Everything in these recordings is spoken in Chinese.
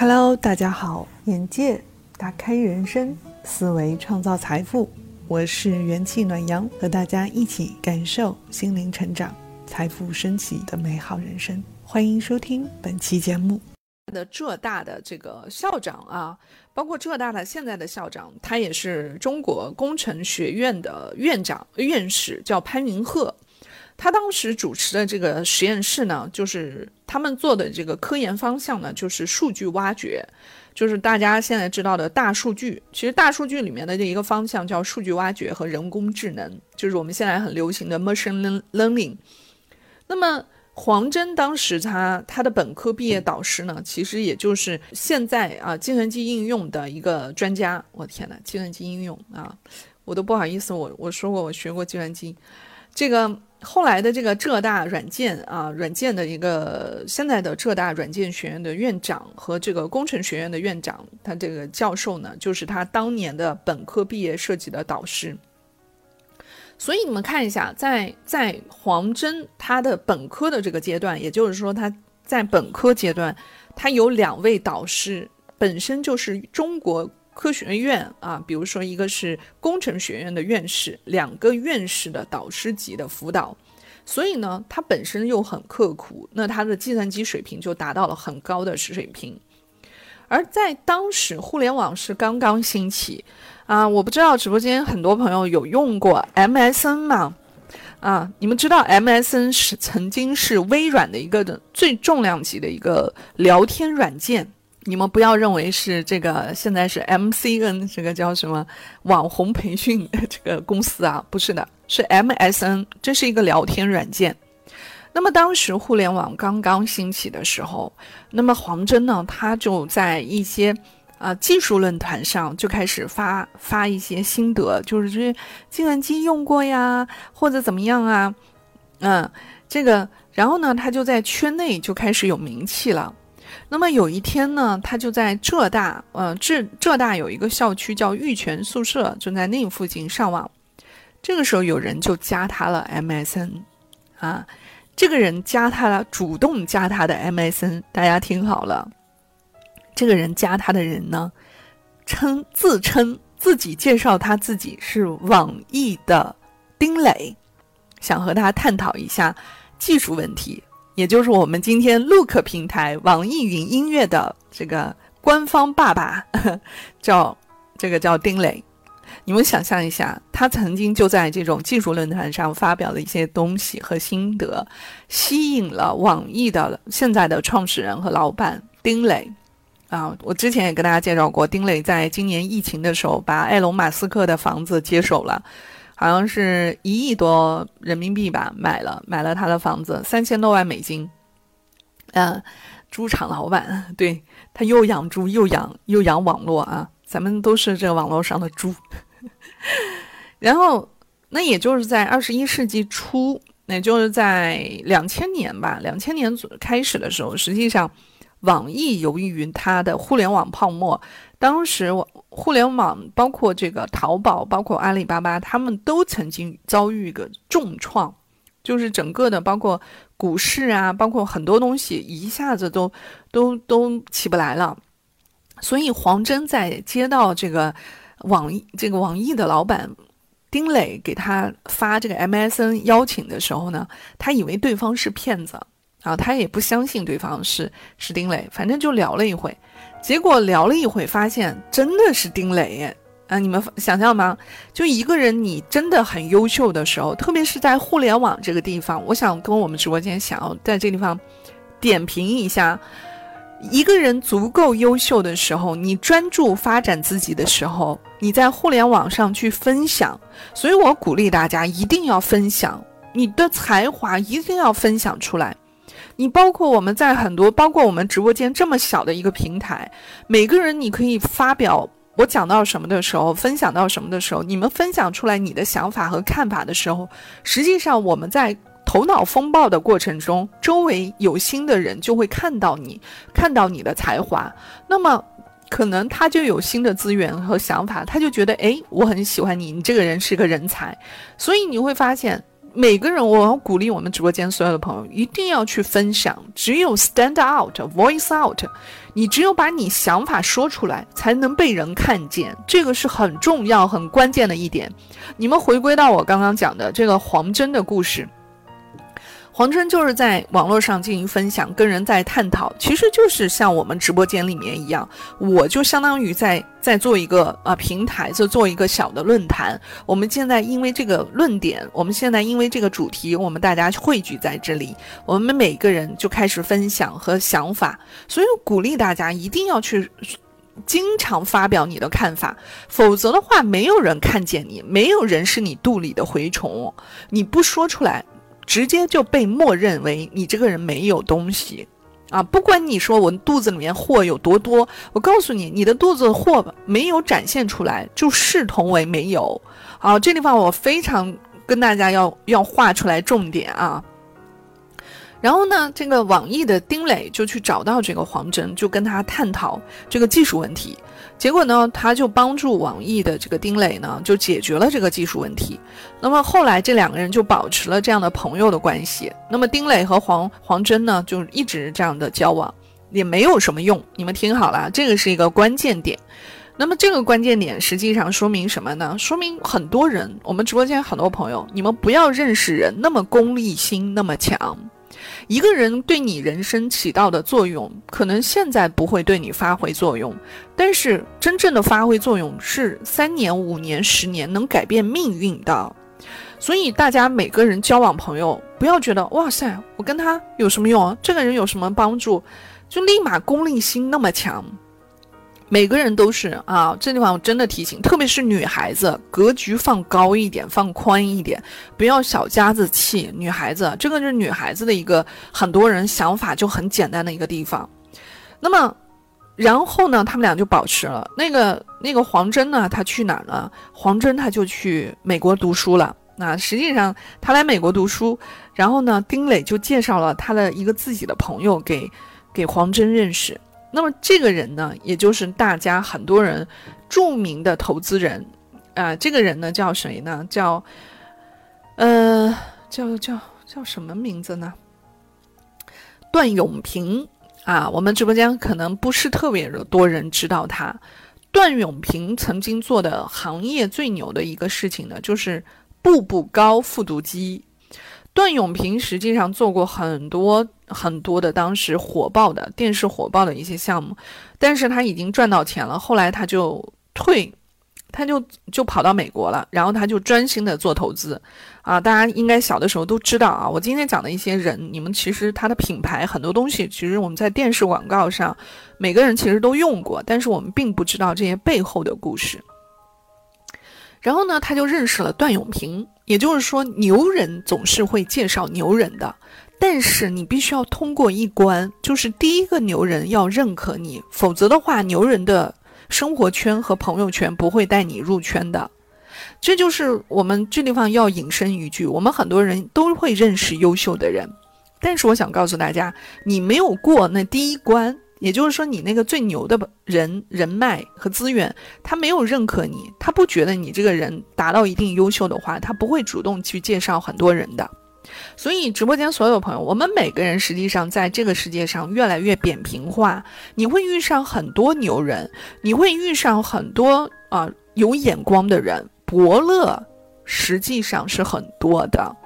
Hello，大家好，眼界打开人生，思维创造财富。我是元气暖阳，和大家一起感受心灵成长、财富升级的美好人生。欢迎收听本期节目。的浙大的这个校长啊，包括浙大的现在的校长，他也是中国工程学院的院长、院士，叫潘云鹤。他当时主持的这个实验室呢，就是他们做的这个科研方向呢，就是数据挖掘，就是大家现在知道的大数据。其实大数据里面的这一个方向叫数据挖掘和人工智能，就是我们现在很流行的 machine learning。那么黄真当时他他的本科毕业导师呢，其实也就是现在啊计算机应用的一个专家。我天呐，计算机应用啊，我都不好意思，我我说过我学过计算机，这个。后来的这个浙大软件啊，软件的一个现在的浙大软件学院的院长和这个工程学院的院长，他这个教授呢，就是他当年的本科毕业设计的导师。所以你们看一下，在在黄峥他的本科的这个阶段，也就是说他在本科阶段，他有两位导师，本身就是中国。科学院啊，比如说一个是工程学院的院士，两个院士的导师级的辅导，所以呢，他本身又很刻苦，那他的计算机水平就达到了很高的水平。而在当时，互联网是刚刚兴起啊，我不知道直播间很多朋友有用过 MSN 吗？啊，你们知道 MSN 是曾经是微软的一个的最重量级的一个聊天软件。你们不要认为是这个，现在是 MCN 这个叫什么网红培训这个公司啊？不是的，是 MSN，这是一个聊天软件。那么当时互联网刚刚兴起的时候，那么黄峥呢，他就在一些啊技术论坛上就开始发发一些心得，就是这计算机用过呀，或者怎么样啊？嗯，这个，然后呢，他就在圈内就开始有名气了。那么有一天呢，他就在浙大，呃，浙浙大有一个校区叫玉泉宿舍，就在那附近上网。这个时候有人就加他了 MSN，啊，这个人加他了，主动加他的 MSN。大家听好了，这个人加他的人呢，称自称自己介绍他自己是网易的丁磊，想和他探讨一下技术问题。也就是我们今天 Look 平台网易云音乐的这个官方爸爸，叫这个叫丁磊。你们想象一下，他曾经就在这种技术论坛上发表了一些东西和心得，吸引了网易的现在的创始人和老板丁磊。啊，我之前也跟大家介绍过，丁磊在今年疫情的时候把埃隆·马斯克的房子接手了。好像是一亿多人民币吧，买了买了他的房子，三千多万美金。嗯，猪场老板，对他又养猪又养又养网络啊，咱们都是这个网络上的猪。然后，那也就是在二十一世纪初，也就是在两千年吧，两千年左开始的时候，实际上，网易由于它的互联网泡沫。当时，我互联网包括这个淘宝，包括阿里巴巴，他们都曾经遭遇一个重创，就是整个的包括股市啊，包括很多东西一下子都都都起不来了。所以，黄峥在接到这个网这个网易的老板丁磊给他发这个 MSN 邀请的时候呢，他以为对方是骗子啊，他也不相信对方是是丁磊，反正就聊了一会。结果聊了一会，发现真的是丁磊啊！你们想象吗？就一个人，你真的很优秀的时候，特别是在互联网这个地方，我想跟我们直播间想要在这地方点评一下：一个人足够优秀的时候，你专注发展自己的时候，你在互联网上去分享。所以我鼓励大家一定要分享你的才华，一定要分享出来。你包括我们在很多，包括我们直播间这么小的一个平台，每个人你可以发表我讲到什么的时候，分享到什么的时候，你们分享出来你的想法和看法的时候，实际上我们在头脑风暴的过程中，周围有心的人就会看到你，看到你的才华，那么可能他就有新的资源和想法，他就觉得哎，我很喜欢你，你这个人是个人才，所以你会发现。每个人，我要鼓励我们直播间所有的朋友，一定要去分享。只有 stand out，voice out，你只有把你想法说出来，才能被人看见。这个是很重要、很关键的一点。你们回归到我刚刚讲的这个黄真的故事。黄真就是在网络上进行分享，跟人在探讨，其实就是像我们直播间里面一样，我就相当于在在做一个啊平台，就做一个小的论坛。我们现在因为这个论点，我们现在因为这个主题，我们大家汇聚在这里，我们每个人就开始分享和想法。所以鼓励大家一定要去经常发表你的看法，否则的话，没有人看见你，没有人是你肚里的蛔虫，你不说出来。直接就被默认为你这个人没有东西，啊，不管你说我肚子里面货有多多，我告诉你，你的肚子货没有展现出来，就视同为没有。好，这地方我非常跟大家要要画出来重点啊。然后呢，这个网易的丁磊就去找到这个黄峥，就跟他探讨这个技术问题。结果呢，他就帮助网易的这个丁磊呢，就解决了这个技术问题。那么后来这两个人就保持了这样的朋友的关系。那么丁磊和黄黄真呢，就一直这样的交往，也没有什么用。你们听好了，这个是一个关键点。那么这个关键点实际上说明什么呢？说明很多人，我们直播间很多朋友，你们不要认识人那么功利心那么强。一个人对你人生起到的作用，可能现在不会对你发挥作用，但是真正的发挥作用是三年、五年、十年能改变命运的。所以大家每个人交往朋友，不要觉得哇塞，我跟他有什么用啊？这个人有什么帮助？就立马功利心那么强。每个人都是啊，这地方我真的提醒，特别是女孩子，格局放高一点，放宽一点，不要小家子气。女孩子，这个是女孩子的一个很多人想法就很简单的一个地方。那么，然后呢，他们俩就保持了。那个那个黄真呢，他去哪儿了？黄真他就去美国读书了。那实际上他来美国读书，然后呢，丁磊就介绍了他的一个自己的朋友给给黄真认识。那么这个人呢，也就是大家很多人著名的投资人，啊，这个人呢叫谁呢？叫，呃，叫叫叫什么名字呢？段永平啊，我们直播间可能不是特别的多人知道他。段永平曾经做的行业最牛的一个事情呢，就是步步高复读机。段永平实际上做过很多很多的当时火爆的电视火爆的一些项目，但是他已经赚到钱了，后来他就退，他就就跑到美国了，然后他就专心的做投资，啊，大家应该小的时候都知道啊，我今天讲的一些人，你们其实他的品牌很多东西，其实我们在电视广告上，每个人其实都用过，但是我们并不知道这些背后的故事。然后呢，他就认识了段永平。也就是说，牛人总是会介绍牛人的，但是你必须要通过一关，就是第一个牛人要认可你，否则的话，牛人的生活圈和朋友圈不会带你入圈的。这就是我们这地方要引申一句：我们很多人都会认识优秀的人，但是我想告诉大家，你没有过那第一关。也就是说，你那个最牛的人人脉和资源，他没有认可你，他不觉得你这个人达到一定优秀的话，他不会主动去介绍很多人的。所以，直播间所有朋友，我们每个人实际上在这个世界上越来越扁平化，你会遇上很多牛人，你会遇上很多啊有眼光的人，伯乐实际上是很多的。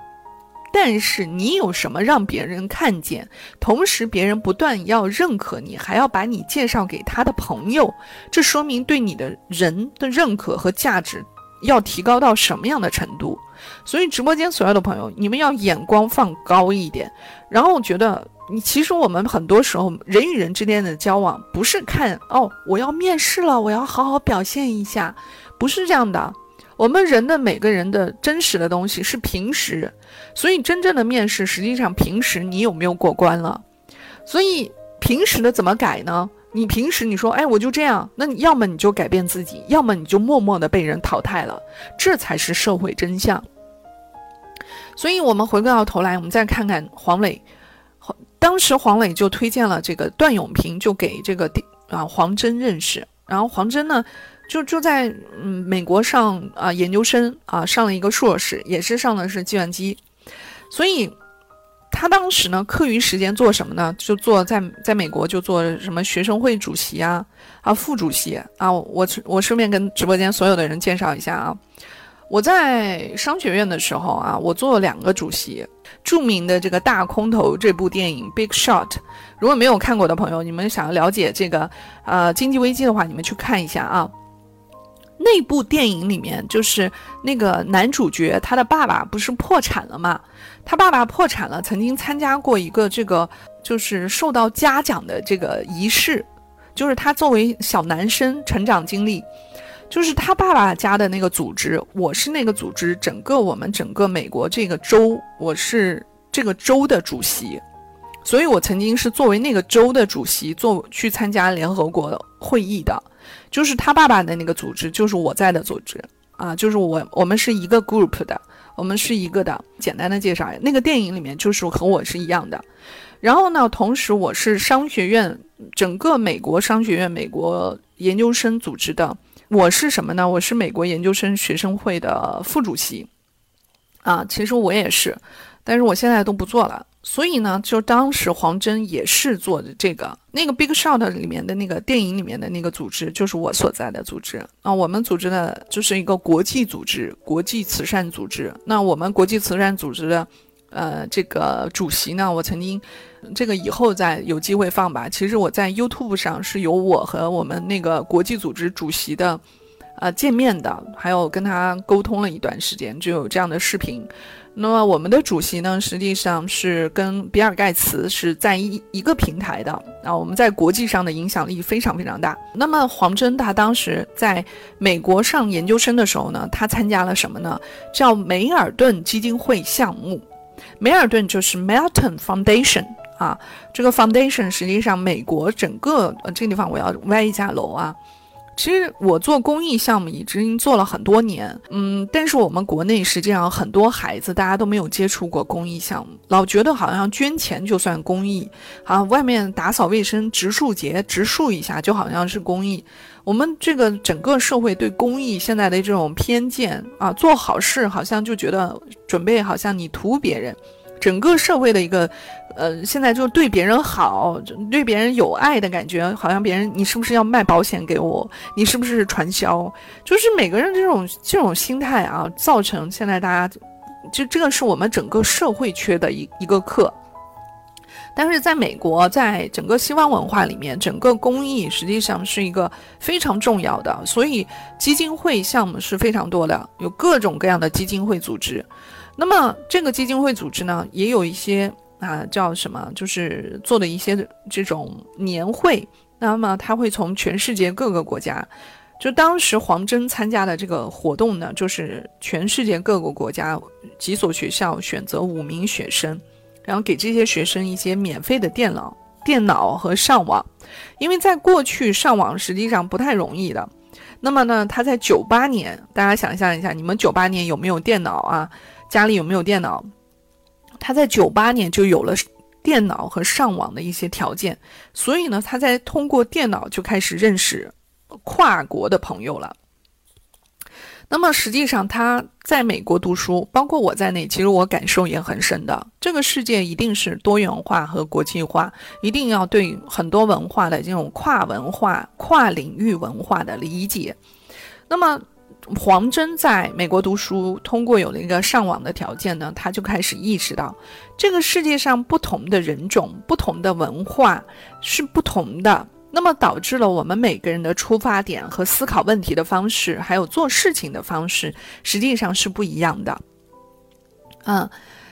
但是你有什么让别人看见？同时，别人不断要认可你，还要把你介绍给他的朋友，这说明对你的人的认可和价值要提高到什么样的程度？所以，直播间所有的朋友，你们要眼光放高一点。然后，我觉得你其实我们很多时候人与人之间的交往，不是看哦，我要面试了，我要好好表现一下，不是这样的。我们人的每个人的真实的东西是平时，所以真正的面试实际上平时你有没有过关了？所以平时的怎么改呢？你平时你说哎我就这样，那你要么你就改变自己，要么你就默默的被人淘汰了，这才是社会真相。所以我们回过到头来，我们再看看黄磊，当时黄磊就推荐了这个段永平，就给这个啊黄真认识，然后黄真呢。就就在嗯美国上啊研究生啊上了一个硕士，也是上的是计算机，所以。他当时呢，课余时间做什么呢？就做在在美国就做什么学生会主席啊，啊副主席啊。我我顺便跟直播间所有的人介绍一下啊，我在商学院的时候啊，我做了两个主席。著名的这个大空头这部电影《Big Shot》，如果没有看过的朋友，你们想要了解这个呃经济危机的话，你们去看一下啊。那部电影里面就是那个男主角，他的爸爸不是破产了吗？他爸爸破产了，曾经参加过一个这个就是受到嘉奖的这个仪式，就是他作为小男生成长经历，就是他爸爸家的那个组织，我是那个组织，整个我们整个美国这个州，我是这个州的主席，所以我曾经是作为那个州的主席做去参加联合国会议的，就是他爸爸的那个组织，就是我在的组织啊，就是我我们是一个 group 的。我们是一个的，简单的介绍。那个电影里面就是和我是一样的。然后呢，同时我是商学院整个美国商学院美国研究生组织的。我是什么呢？我是美国研究生学生会的副主席。啊，其实我也是，但是我现在都不做了。所以呢，就当时黄真也是做的这个那个《Big Shot》里面的那个电影里面的那个组织，就是我所在的组织啊。我们组织的就是一个国际组织，国际慈善组织。那我们国际慈善组织的，呃，这个主席呢，我曾经，这个以后再有机会放吧。其实我在 YouTube 上是有我和我们那个国际组织主席的，呃，见面的，还有跟他沟通了一段时间，就有这样的视频。那么我们的主席呢，实际上是跟比尔盖茨是在一一个平台的啊。我们在国际上的影响力非常非常大。那么黄峥他当时在美国上研究生的时候呢，他参加了什么呢？叫梅尔顿基金会项目。梅尔顿就是 Melton Foundation 啊。这个 Foundation 实际上美国整个呃这个地方我要歪一下楼啊。其实我做公益项目已经做了很多年，嗯，但是我们国内实际上很多孩子大家都没有接触过公益项目，老觉得好像捐钱就算公益，啊，外面打扫卫生、植树节植树一下就好像是公益。我们这个整个社会对公益现在的这种偏见啊，做好事好像就觉得准备好像你图别人。整个社会的一个，呃，现在就对别人好，对别人有爱的感觉，好像别人你是不是要卖保险给我？你是不是传销？就是每个人这种这种心态啊，造成现在大家，就这个是我们整个社会缺的一一个课。但是在美国，在整个西方文化里面，整个公益实际上是一个非常重要的，所以基金会项目是非常多的，有各种各样的基金会组织。那么这个基金会组织呢，也有一些啊叫什么，就是做的一些这种年会。那么他会从全世界各个国家，就当时黄峥参加的这个活动呢，就是全世界各个国家几所学校选择五名学生，然后给这些学生一些免费的电脑、电脑和上网，因为在过去上网实际上不太容易的。那么呢，他在九八年，大家想象一下，你们九八年有没有电脑啊？家里有没有电脑？他在九八年就有了电脑和上网的一些条件，所以呢，他在通过电脑就开始认识跨国的朋友了。那么实际上他在美国读书，包括我在内，其实我感受也很深的。这个世界一定是多元化和国际化，一定要对很多文化的这种跨文化、跨领域文化的理解。那么。黄峥在美国读书，通过有了一个上网的条件呢，他就开始意识到，这个世界上不同的人种、不同的文化是不同的，那么导致了我们每个人的出发点和思考问题的方式，还有做事情的方式，实际上是不一样的。嗯，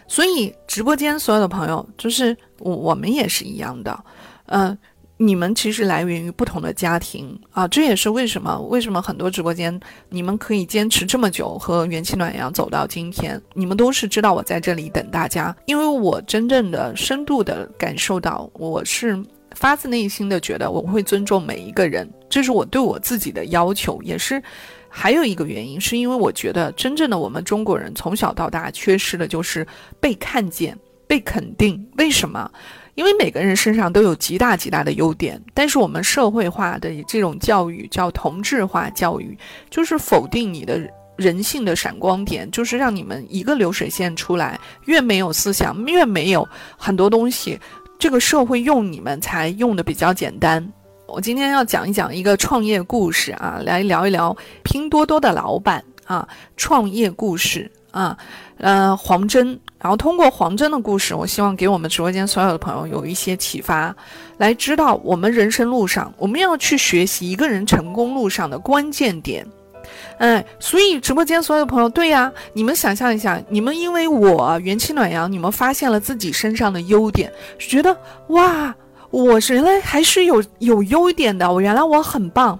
所以直播间所有的朋友，就是我我们也是一样的，嗯。你们其实来源于不同的家庭啊，这也是为什么为什么很多直播间你们可以坚持这么久和元气暖阳走到今天，你们都是知道我在这里等大家，因为我真正的深度的感受到，我是发自内心的觉得我会尊重每一个人，这是我对我自己的要求，也是还有一个原因，是因为我觉得真正的我们中国人从小到大缺失的就是被看见、被肯定，为什么？因为每个人身上都有极大极大的优点，但是我们社会化的这种教育叫同质化教育，就是否定你的人性的闪光点，就是让你们一个流水线出来，越没有思想，越没有很多东西，这个社会用你们才用的比较简单。我今天要讲一讲一个创业故事啊，来聊一聊拼多多的老板啊，创业故事啊，呃，黄峥。然后通过黄峥的故事，我希望给我们直播间所有的朋友有一些启发，来知道我们人生路上我们要去学习一个人成功路上的关键点。哎，所以直播间所有的朋友，对呀，你们想象一下，你们因为我元气暖阳，你们发现了自己身上的优点，觉得哇，我原来还是有有优点的，我原来我很棒。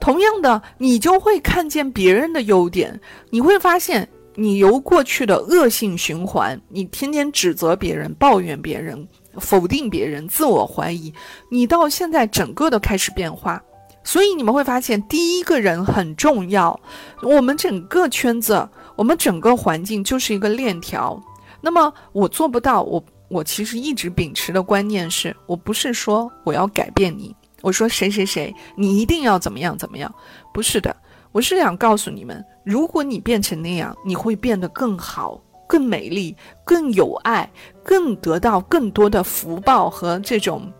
同样的，你就会看见别人的优点，你会发现。你由过去的恶性循环，你天天指责别人、抱怨别人、否定别人、自我怀疑，你到现在整个的开始变化。所以你们会发现，第一个人很重要。我们整个圈子，我们整个环境就是一个链条。那么我做不到，我我其实一直秉持的观念是，我不是说我要改变你，我说谁谁谁，你一定要怎么样怎么样，不是的。我是想告诉你们，如果你变成那样，你会变得更好、更美丽、更有爱、更得到更多的福报和这种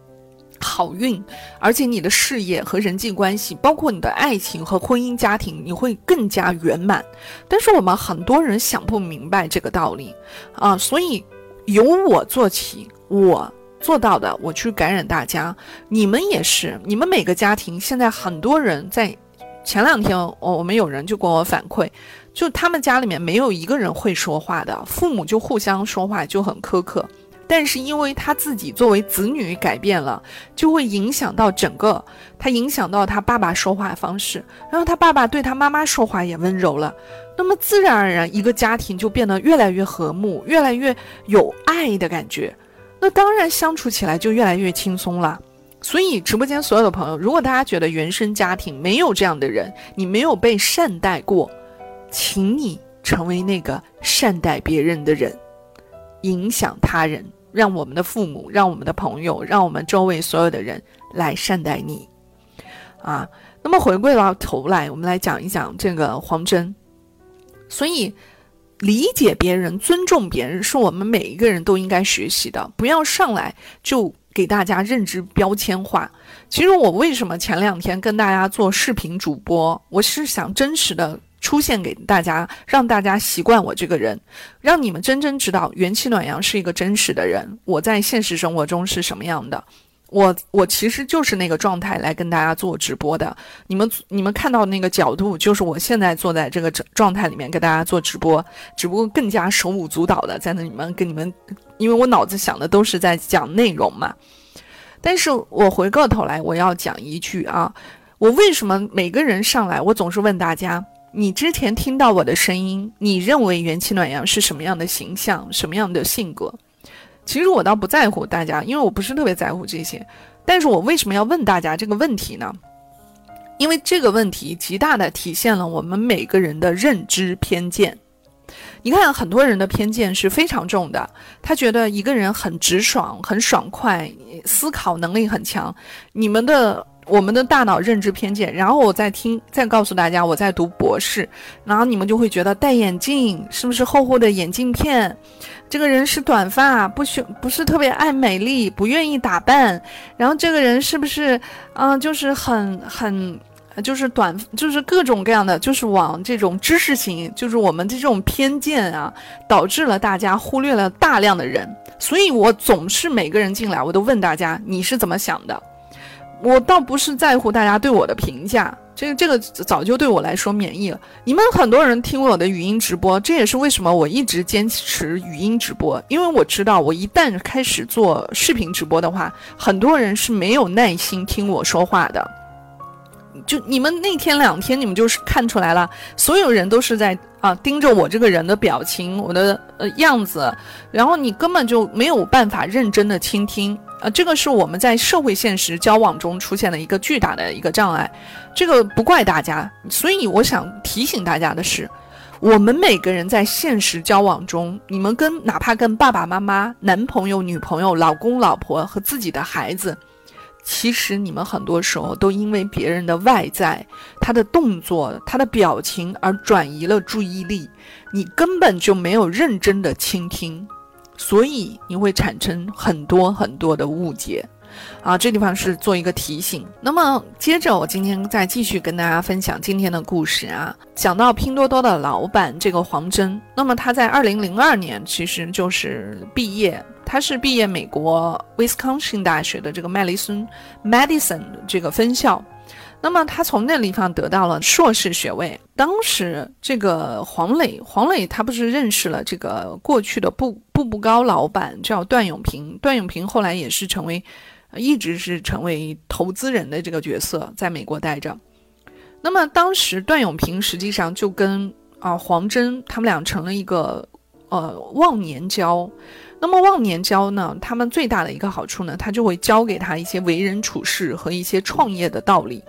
好运，而且你的事业和人际关系，包括你的爱情和婚姻家庭，你会更加圆满。但是我们很多人想不明白这个道理啊，所以由我做起，我做到的，我去感染大家。你们也是，你们每个家庭现在很多人在。前两天，我我们有人就跟我反馈，就他们家里面没有一个人会说话的，父母就互相说话就很苛刻。但是因为他自己作为子女改变了，就会影响到整个，他影响到他爸爸说话方式，然后他爸爸对他妈妈说话也温柔了，那么自然而然一个家庭就变得越来越和睦，越来越有爱的感觉，那当然相处起来就越来越轻松了。所以，直播间所有的朋友，如果大家觉得原生家庭没有这样的人，你没有被善待过，请你成为那个善待别人的人，影响他人，让我们的父母，让我们的朋友，让我们周围所有的人来善待你，啊。那么，回归到头来，我们来讲一讲这个黄真。所以，理解别人、尊重别人，是我们每一个人都应该学习的。不要上来就。给大家认知标签化。其实我为什么前两天跟大家做视频主播，我是想真实的出现给大家，让大家习惯我这个人，让你们真正知道元气暖阳是一个真实的人，我在现实生活中是什么样的。我我其实就是那个状态来跟大家做直播的，你们你们看到那个角度，就是我现在坐在这个状状态里面跟大家做直播，只不过更加手舞足蹈的在那里面跟你们，因为我脑子想的都是在讲内容嘛。但是我回过头来，我要讲一句啊，我为什么每个人上来，我总是问大家，你之前听到我的声音，你认为元气暖阳是什么样的形象，什么样的性格？其实我倒不在乎大家，因为我不是特别在乎这些。但是我为什么要问大家这个问题呢？因为这个问题极大的体现了我们每个人的认知偏见。你看，很多人的偏见是非常重的，他觉得一个人很直爽、很爽快，思考能力很强。你们的。我们的大脑认知偏见，然后我再听，再告诉大家，我在读博士，然后你们就会觉得戴眼镜是不是厚厚的眼镜片？这个人是短发，不需不是特别爱美丽，不愿意打扮，然后这个人是不是，嗯，就是很很，就是短，就是各种各样的，就是往这种知识型，就是我们的这种偏见啊，导致了大家忽略了大量的人，所以我总是每个人进来，我都问大家你是怎么想的。我倒不是在乎大家对我的评价，这个这个早就对我来说免疫了。你们很多人听我的语音直播，这也是为什么我一直坚持语音直播，因为我知道我一旦开始做视频直播的话，很多人是没有耐心听我说话的。就你们那天两天，你们就是看出来了，所有人都是在啊盯着我这个人的表情，我的呃样子，然后你根本就没有办法认真的倾听，啊，这个是我们在社会现实交往中出现的一个巨大的一个障碍，这个不怪大家，所以我想提醒大家的是，我们每个人在现实交往中，你们跟哪怕跟爸爸妈妈、男朋友、女朋友、老公、老婆和自己的孩子。其实你们很多时候都因为别人的外在、他的动作、他的表情而转移了注意力，你根本就没有认真的倾听，所以你会产生很多很多的误解。啊，这地方是做一个提醒。那么接着，我今天再继续跟大家分享今天的故事啊。讲到拼多多的老板这个黄峥，那么他在二零零二年其实就是毕业，他是毕业美国 Wisconsin 大学的这个麦迪森 Madison 这个分校。那么他从那地方得到了硕士学位。当时这个黄磊，黄磊他不是认识了这个过去的步步步高老板叫段永平，段永平后来也是成为。一直是成为投资人的这个角色，在美国待着。那么当时段永平实际上就跟啊黄峥他们俩成了一个呃忘年交。那么忘年交呢，他们最大的一个好处呢，他就会教给他一些为人处事和一些创业的道理。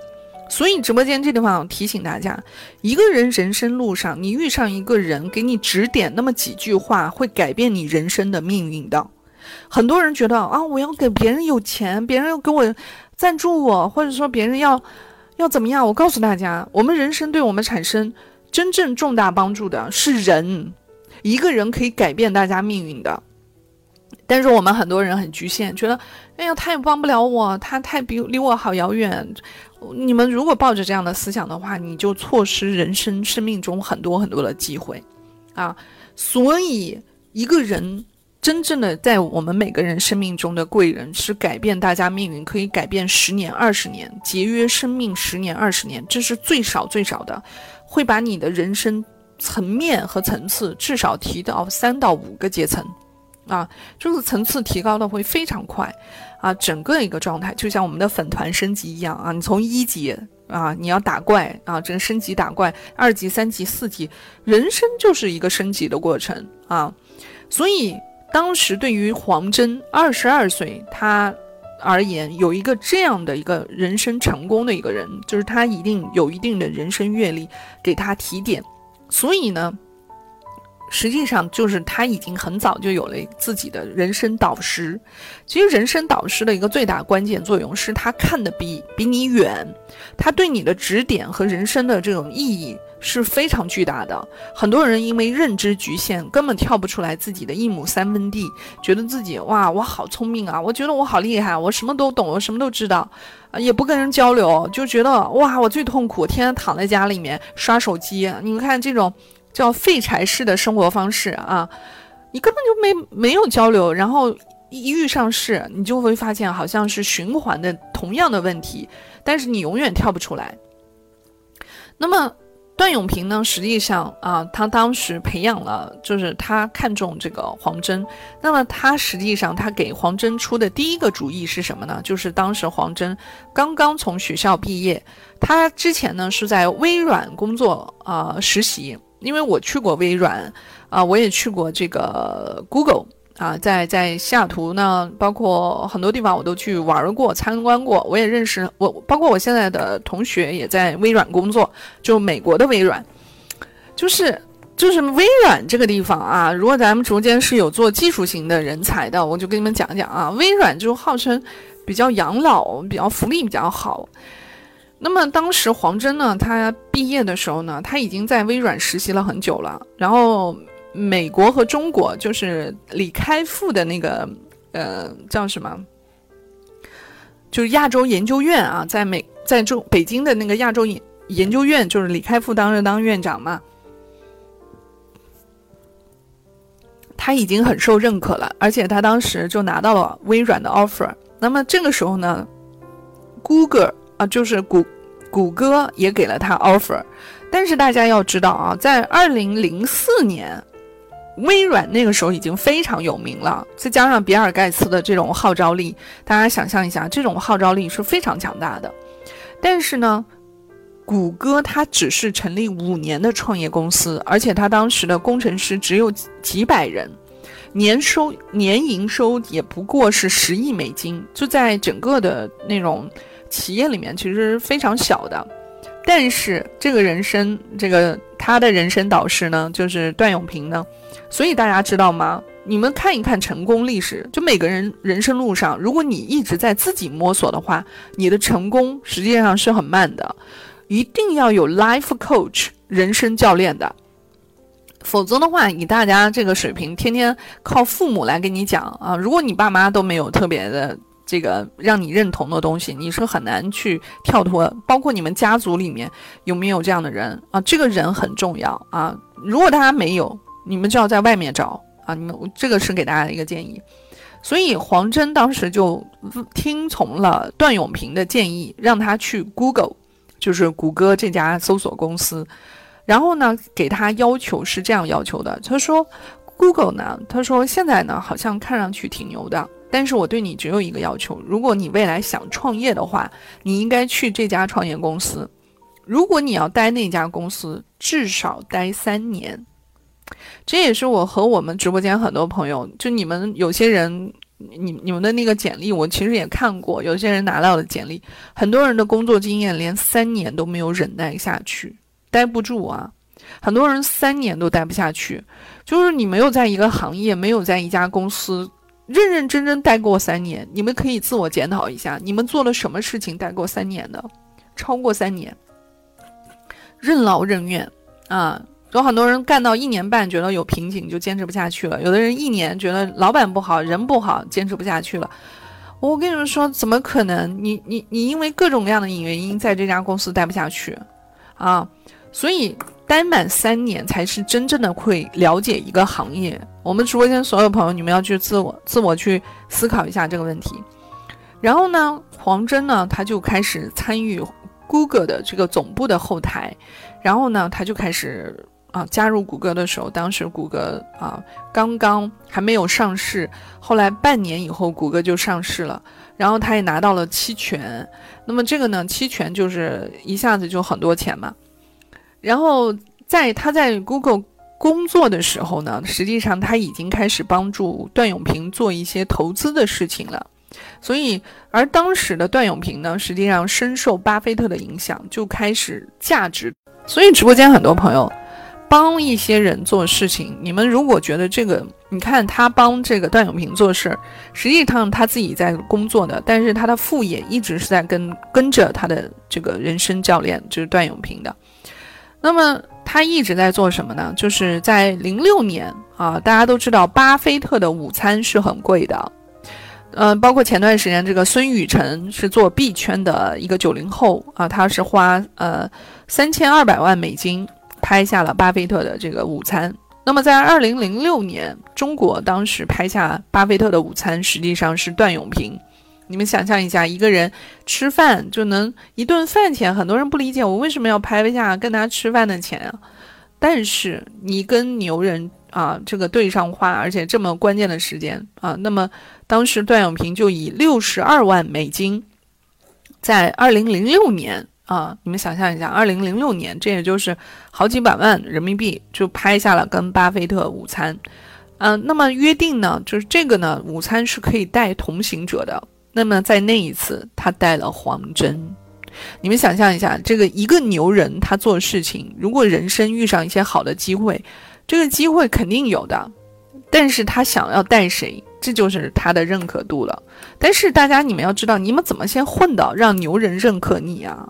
所以直播间这地方提醒大家，一个人人生路上，你遇上一个人给你指点那么几句话，会改变你人生的命运的。很多人觉得啊，我要给别人有钱，别人要给我赞助我，或者说别人要要怎么样？我告诉大家，我们人生对我们产生真正重大帮助的是人，一个人可以改变大家命运的。但是我们很多人很局限，觉得哎呀，他也帮不了我，他太比离我好遥远。你们如果抱着这样的思想的话，你就错失人生生命中很多很多的机会啊。所以一个人。真正的在我们每个人生命中的贵人，是改变大家命运，可以改变十年、二十年，节约生命十年、二十年，这是最少最少的，会把你的人生层面和层次至少提到三到五个阶层，啊，就是层次提高的会非常快，啊，整个一个状态就像我们的粉团升级一样啊，你从一级啊，你要打怪啊，这个升级打怪，二级、三级、四级，人生就是一个升级的过程啊，所以。当时对于黄峥二十二岁他而言，有一个这样的一个人生成功的一个人，就是他一定有一定的人生阅历，给他提点。所以呢，实际上就是他已经很早就有了自己的人生导师。其实人生导师的一个最大关键作用是他看的比比你远，他对你的指点和人生的这种意义。是非常巨大的。很多人因为认知局限，根本跳不出来自己的一亩三分地，觉得自己哇，我好聪明啊，我觉得我好厉害，我什么都懂，我什么都知道，啊，也不跟人交流，就觉得哇，我最痛苦，天天躺在家里面刷手机。你们看这种叫废柴式的生活方式啊，你根本就没没有交流，然后一遇上事，你就会发现好像是循环的同样的问题，但是你永远跳不出来。那么。段永平呢，实际上啊，他当时培养了，就是他看中这个黄峥。那么他实际上他给黄峥出的第一个主意是什么呢？就是当时黄峥刚刚从学校毕业，他之前呢是在微软工作啊实习。因为我去过微软啊，我也去过这个 Google。啊，在在西雅图呢，包括很多地方我都去玩过、参观过。我也认识我，包括我现在的同学也在微软工作，就美国的微软，就是就是微软这个地方啊。如果咱们直播间是有做技术型的人才的，我就跟你们讲讲啊。微软就号称比较养老，比较福利比较好。那么当时黄峥呢，他毕业的时候呢，他已经在微软实习了很久了，然后。美国和中国就是李开复的那个，呃，叫什么？就是亚洲研究院啊，在美在中北京的那个亚洲研研究院，就是李开复当时当院长嘛，他已经很受认可了，而且他当时就拿到了微软的 offer。那么这个时候呢，Google 啊，就是谷谷歌也给了他 offer，但是大家要知道啊，在二零零四年。微软那个时候已经非常有名了，再加上比尔盖茨的这种号召力，大家想象一下，这种号召力是非常强大的。但是呢，谷歌它只是成立五年的创业公司，而且它当时的工程师只有几百人，年收年营收也不过是十亿美金，就在整个的那种企业里面其实非常小的。但是这个人生，这个他的人生导师呢，就是段永平呢。所以大家知道吗？你们看一看成功历史，就每个人人生路上，如果你一直在自己摸索的话，你的成功实际上是很慢的，一定要有 life coach 人生教练的，否则的话，以大家这个水平，天天靠父母来给你讲啊，如果你爸妈都没有特别的这个让你认同的东西，你是很难去跳脱。包括你们家族里面有没有这样的人啊？这个人很重要啊，如果大家没有，你们就要在外面找。啊，你们这个是给大家的一个建议，所以黄峥当时就听从了段永平的建议，让他去 Google，就是谷歌这家搜索公司，然后呢，给他要求是这样要求的，他说，Google 呢，他说现在呢好像看上去挺牛的，但是我对你只有一个要求，如果你未来想创业的话，你应该去这家创业公司，如果你要待那家公司，至少待三年。这也是我和我们直播间很多朋友，就你们有些人，你你们的那个简历，我其实也看过，有些人拿到的简历，很多人的工作经验连三年都没有忍耐下去，待不住啊，很多人三年都待不下去，就是你没有在一个行业，没有在一家公司认认真真待过三年，你们可以自我检讨一下，你们做了什么事情待过三年的，超过三年，任劳任怨啊。有很多人干到一年半，觉得有瓶颈就坚持不下去了；有的人一年觉得老板不好，人不好，坚持不下去了。我跟你们说，怎么可能？你你你因为各种各样的原因，在这家公司待不下去啊！所以待满三年才是真正的会了解一个行业。我们直播间所有朋友，你们要去自我自我去思考一下这个问题。然后呢，黄峥呢，他就开始参与 Google 的这个总部的后台，然后呢，他就开始。啊，加入谷歌的时候，当时谷歌啊刚刚还没有上市，后来半年以后谷歌就上市了，然后他也拿到了期权，那么这个呢，期权就是一下子就很多钱嘛。然后在他在 Google 工作的时候呢，实际上他已经开始帮助段永平做一些投资的事情了，所以而当时的段永平呢，实际上深受巴菲特的影响，就开始价值，所以直播间很多朋友。帮一些人做事情，你们如果觉得这个，你看他帮这个段永平做事，实际上他自己在工作的，但是他的副业一直是在跟跟着他的这个人生教练，就是段永平的。那么他一直在做什么呢？就是在零六年啊，大家都知道巴菲特的午餐是很贵的，呃，包括前段时间这个孙雨晨是做币圈的一个九零后啊，他是花呃三千二百万美金。拍下了巴菲特的这个午餐。那么，在二零零六年，中国当时拍下巴菲特的午餐，实际上是段永平。你们想象一下，一个人吃饭就能一顿饭钱，很多人不理解我为什么要拍一下跟他吃饭的钱啊？但是你跟牛人啊这个对上话，而且这么关键的时间啊，那么当时段永平就以六十二万美金，在二零零六年。啊，你们想象一下，二零零六年，这也就是好几百万人民币就拍下了跟巴菲特午餐，嗯，那么约定呢，就是这个呢，午餐是可以带同行者的。那么在那一次，他带了黄峥。你们想象一下，这个一个牛人他做事情，如果人生遇上一些好的机会，这个机会肯定有的，但是他想要带谁？这就是他的认可度了。但是大家你们要知道，你们怎么先混到让牛人认可你啊？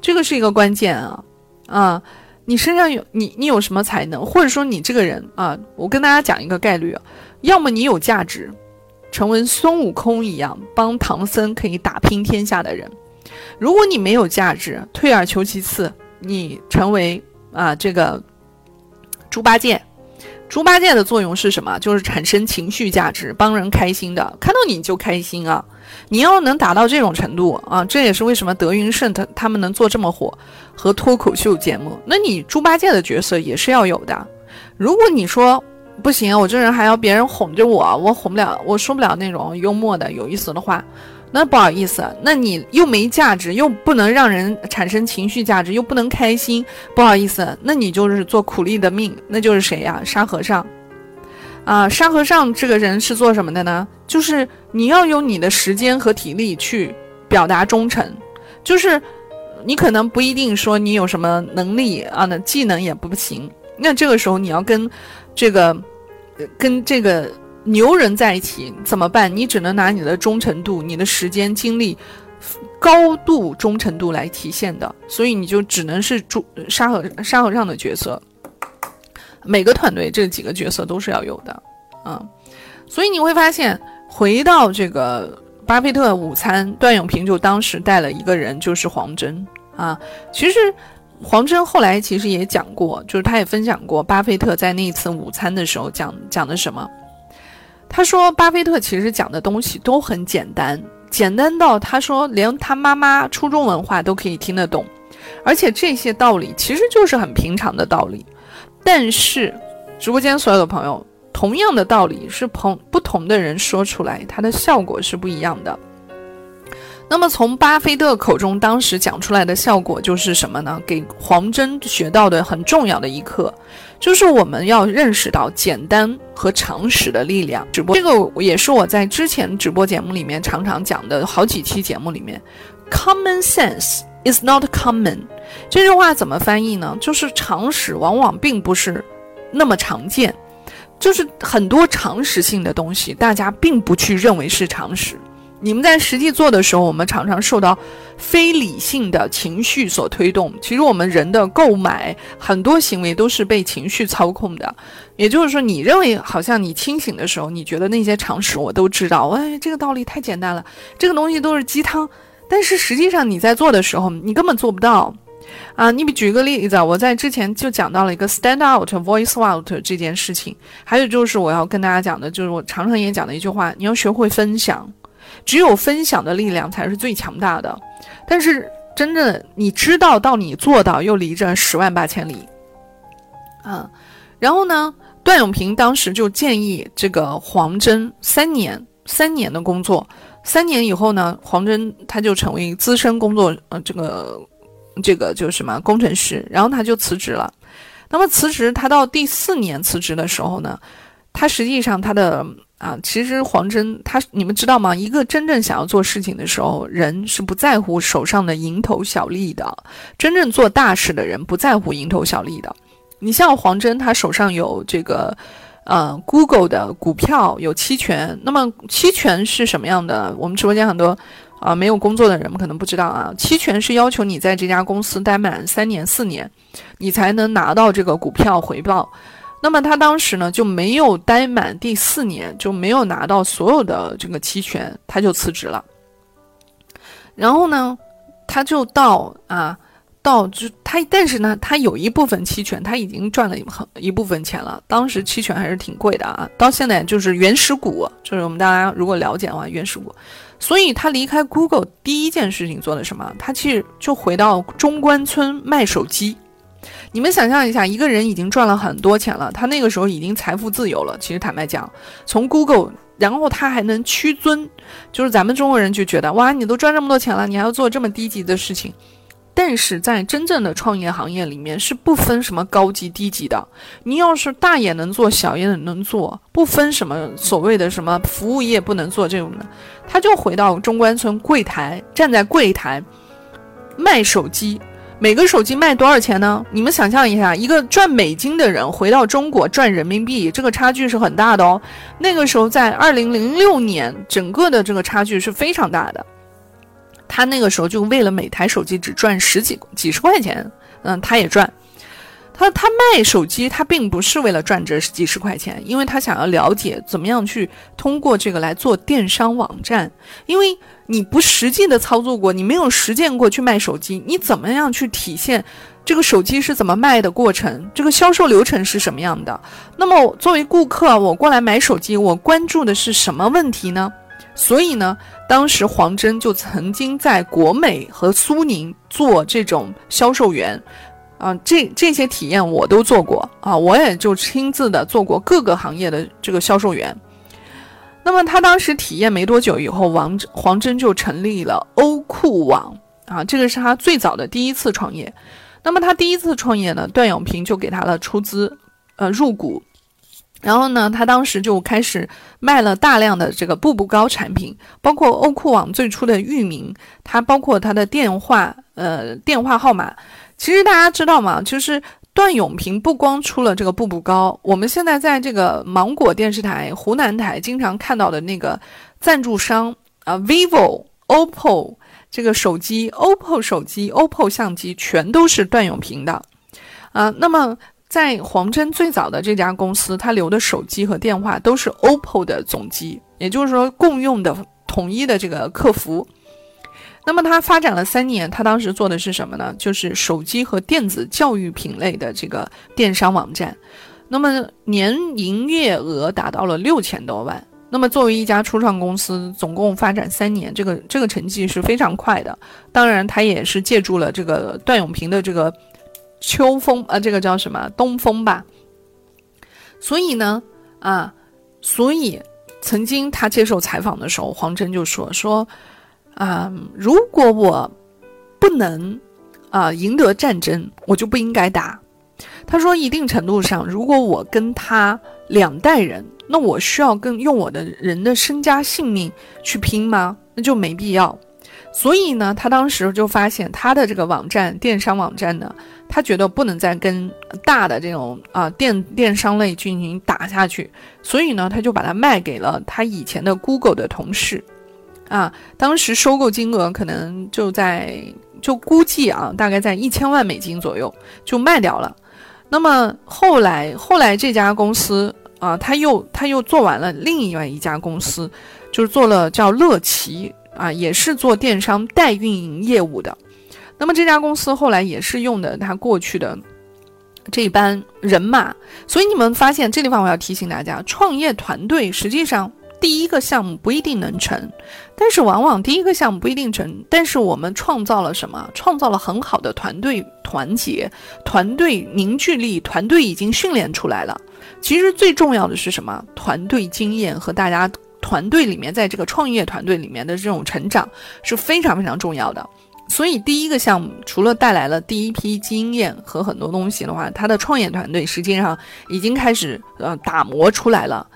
这个是一个关键啊，啊，你身上有你，你有什么才能，或者说你这个人啊，我跟大家讲一个概率，要么你有价值，成为孙悟空一样帮唐僧可以打拼天下的人；如果你没有价值，退而求其次，你成为啊这个猪八戒。猪八戒的作用是什么？就是产生情绪价值，帮人开心的，看到你就开心啊。你要能达到这种程度啊，这也是为什么德云社他他们能做这么火和脱口秀节目。那你猪八戒的角色也是要有的。如果你说不行，我这人还要别人哄着我，我哄不了，我说不了那种幽默的有意思的话，那不好意思，那你又没价值，又不能让人产生情绪价值，又不能开心，不好意思，那你就是做苦力的命，那就是谁呀？沙和尚。啊，沙和尚这个人是做什么的呢？就是你要用你的时间和体力去表达忠诚，就是你可能不一定说你有什么能力啊，那技能也不行。那这个时候你要跟这个跟这个牛人在一起怎么办？你只能拿你的忠诚度、你的时间、精力、高度忠诚度来体现的，所以你就只能是主沙和沙和尚的角色。每个团队这几个角色都是要有的，啊，所以你会发现，回到这个巴菲特午餐，段永平就当时带了一个人，就是黄峥啊。其实黄峥后来其实也讲过，就是他也分享过巴菲特在那一次午餐的时候讲讲的什么。他说，巴菲特其实讲的东西都很简单，简单到他说连他妈妈初中文化都可以听得懂，而且这些道理其实就是很平常的道理。但是，直播间所有的朋友，同样的道理是朋不同的人说出来，它的效果是不一样的。那么从巴菲特口中当时讲出来的效果就是什么呢？给黄峥学到的很重要的一课，就是我们要认识到简单和常识的力量。直播这个也是我在之前直播节目里面常常讲的好几期节目里面，common sense is not common。这句话怎么翻译呢？就是常识往往并不是那么常见，就是很多常识性的东西，大家并不去认为是常识。你们在实际做的时候，我们常常受到非理性的情绪所推动。其实我们人的购买很多行为都是被情绪操控的。也就是说，你认为好像你清醒的时候，你觉得那些常识我都知道，哎，这个道理太简单了，这个东西都是鸡汤。但是实际上你在做的时候，你根本做不到。啊，你比举个例子，我在之前就讲到了一个 stand out voice out 这件事情，还有就是我要跟大家讲的，就是我常常也讲的一句话，你要学会分享，只有分享的力量才是最强大的。但是真正你知道到你做到，又离着十万八千里。啊，然后呢，段永平当时就建议这个黄峥三年，三年的工作，三年以后呢，黄峥他就成为资深工作，呃，这个。这个就是什么工程师，然后他就辞职了。那么辞职，他到第四年辞职的时候呢，他实际上他的啊，其实黄峥他，你们知道吗？一个真正想要做事情的时候，人是不在乎手上的蝇头小利的。真正做大事的人不在乎蝇头小利的。你像黄峥，他手上有这个呃 Google 的股票，有期权。那么期权是什么样的？我们直播间很多。啊，没有工作的人们可能不知道啊，期权是要求你在这家公司待满三年、四年，你才能拿到这个股票回报。那么他当时呢就没有待满第四年，就没有拿到所有的这个期权，他就辞职了。然后呢，他就到啊，到就他，但是呢，他有一部分期权，他已经赚了很一部分钱了。当时期权还是挺贵的啊，到现在就是原始股，就是我们大家如果了解的话，原始股。所以他离开 Google 第一件事情做的什么？他其实就回到中关村卖手机。你们想象一下，一个人已经赚了很多钱了，他那个时候已经财富自由了。其实坦白讲，从 Google，然后他还能屈尊，就是咱们中国人就觉得，哇，你都赚这么多钱了，你还要做这么低级的事情。但是在真正的创业行业里面是不分什么高级低级的，你要是大也能做，小也能做，不分什么所谓的什么服务业不能做这种的，他就回到中关村柜台，站在柜台卖手机，每个手机卖多少钱呢？你们想象一下，一个赚美金的人回到中国赚人民币，这个差距是很大的哦。那个时候在二零零六年，整个的这个差距是非常大的。他那个时候就为了每台手机只赚十几几十块钱，嗯，他也赚。他他卖手机，他并不是为了赚这几十块钱，因为他想要了解怎么样去通过这个来做电商网站。因为你不实际的操作过，你没有实践过去卖手机，你怎么样去体现这个手机是怎么卖的过程？这个销售流程是什么样的？那么作为顾客，我过来买手机，我关注的是什么问题呢？所以呢？当时黄峥就曾经在国美和苏宁做这种销售员，啊，这这些体验我都做过啊，我也就亲自的做过各个行业的这个销售员。那么他当时体验没多久以后，王黄峥就成立了欧酷网啊，这个是他最早的第一次创业。那么他第一次创业呢，段永平就给他了出资，呃，入股。然后呢，他当时就开始卖了大量的这个步步高产品，包括欧酷网最初的域名，它包括它的电话，呃，电话号码。其实大家知道吗？就是。段永平不光出了这个步步高，我们现在在这个芒果电视台、湖南台经常看到的那个赞助商啊，vivo、OPPO 这个手机、OPPO 手机、OPPO 相机全都是段永平的啊。那么在黄峥最早的这家公司，他留的手机和电话都是 OPPO 的总机，也就是说共用的统一的这个客服。那么他发展了三年，他当时做的是什么呢？就是手机和电子教育品类的这个电商网站。那么年营业额达到了六千多万。那么作为一家初创公司，总共发展三年，这个这个成绩是非常快的。当然，他也是借助了这个段永平的这个秋风，呃，这个叫什么东风吧。所以呢，啊，所以曾经他接受采访的时候，黄峥就说说。啊，如果我不能啊赢得战争，我就不应该打。他说，一定程度上，如果我跟他两代人，那我需要跟用我的人的身家性命去拼吗？那就没必要。所以呢，他当时就发现他的这个网站电商网站呢，他觉得不能再跟大的这种啊电电商类进行打下去，所以呢，他就把它卖给了他以前的 Google 的同事。啊，当时收购金额可能就在就估计啊，大概在一千万美金左右就卖掉了。那么后来后来这家公司啊，他又他又做完了另外一家公司，就是做了叫乐奇啊，也是做电商代运营业务的。那么这家公司后来也是用的他过去的这班人马，所以你们发现这地方我要提醒大家，创业团队实际上。第一个项目不一定能成，但是往往第一个项目不一定成，但是我们创造了什么？创造了很好的团队团结、团队凝聚力，团队已经训练出来了。其实最重要的是什么？团队经验和大家团队里面，在这个创业团队里面的这种成长是非常非常重要的。所以第一个项目除了带来了第一批经验和很多东西的话，他的创业团队实际上已经开始呃打磨出来了。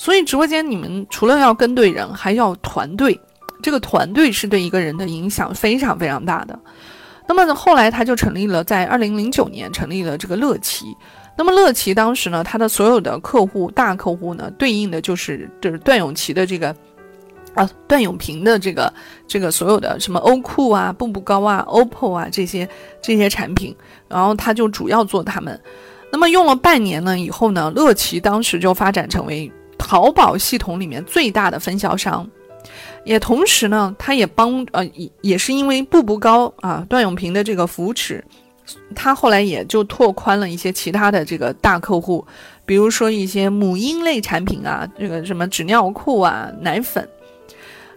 所以直播间你们除了要跟对人，还要团队。这个团队是对一个人的影响非常非常大的。那么后来他就成立了，在二零零九年成立了这个乐奇。那么乐奇当时呢，他的所有的客户大客户呢，对应的就是就是段永琪的这个。啊，段永平的这个这个所有的什么欧酷啊、步步高啊、OPPO 啊这些这些产品，然后他就主要做他们。那么用了半年呢以后呢，乐奇当时就发展成为淘宝系统里面最大的分销商，也同时呢，他也帮呃也也是因为步步高啊段永平的这个扶持，他后来也就拓宽了一些其他的这个大客户，比如说一些母婴类产品啊，这个什么纸尿裤啊、奶粉。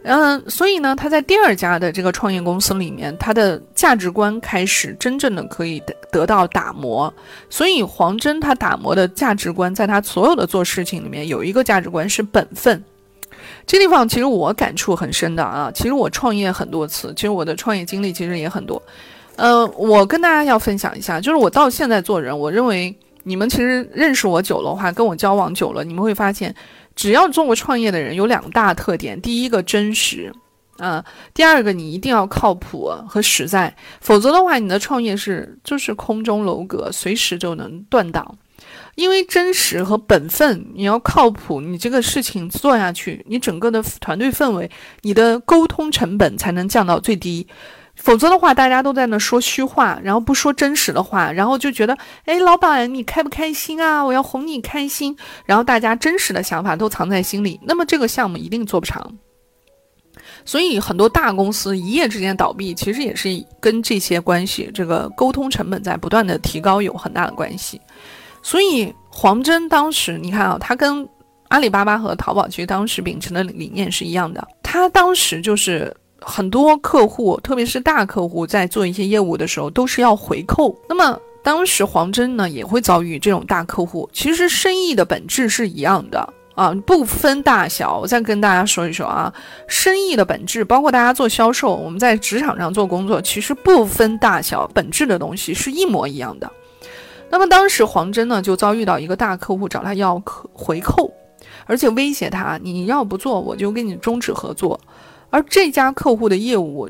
嗯，所以呢，他在第二家的这个创业公司里面，他的价值观开始真正的可以得得到打磨。所以黄峥他打磨的价值观，在他所有的做事情里面，有一个价值观是本分。这地方其实我感触很深的啊。其实我创业很多次，其实我的创业经历其实也很多。呃，我跟大家要分享一下，就是我到现在做人，我认为你们其实认识我久了话，跟我交往久了，你们会发现。只要做过创业的人有两大特点：第一个真实，啊，第二个你一定要靠谱和实在，否则的话，你的创业是就是空中楼阁，随时就能断档。因为真实和本分，你要靠谱，你这个事情做下去，你整个的团队氛围，你的沟通成本才能降到最低。否则的话，大家都在那说虚话，然后不说真实的话，然后就觉得，哎，老板你开不开心啊？我要哄你开心，然后大家真实的想法都藏在心里，那么这个项目一定做不长。所以很多大公司一夜之间倒闭，其实也是跟这些关系，这个沟通成本在不断的提高有很大的关系。所以黄峥当时，你看啊，他跟阿里巴巴和淘宝其实当时秉承的理念是一样的，他当时就是。很多客户，特别是大客户，在做一些业务的时候，都是要回扣。那么当时黄峥呢，也会遭遇这种大客户。其实生意的本质是一样的啊，不分大小。我再跟大家说一说啊，生意的本质，包括大家做销售，我们在职场上做工作，其实不分大小，本质的东西是一模一样的。那么当时黄峥呢，就遭遇到一个大客户找他要回扣，而且威胁他，你要不做，我就跟你终止合作。而这家客户的业务，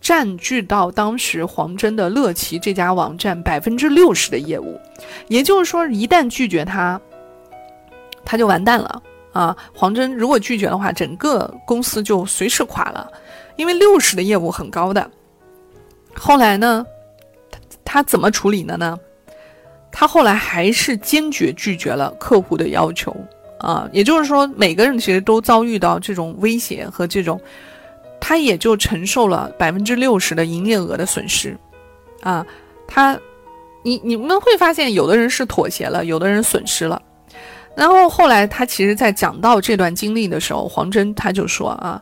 占据到当时黄峥的乐奇这家网站百分之六十的业务，也就是说，一旦拒绝他，他就完蛋了啊！黄峥如果拒绝的话，整个公司就随时垮了，因为六十的业务很高的。后来呢，他他怎么处理的呢？他后来还是坚决拒绝了客户的要求啊，也就是说，每个人其实都遭遇到这种威胁和这种，他也就承受了百分之六十的营业额的损失，啊，他，你你们会发现，有的人是妥协了，有的人损失了，然后后来他其实，在讲到这段经历的时候，黄峥他就说啊，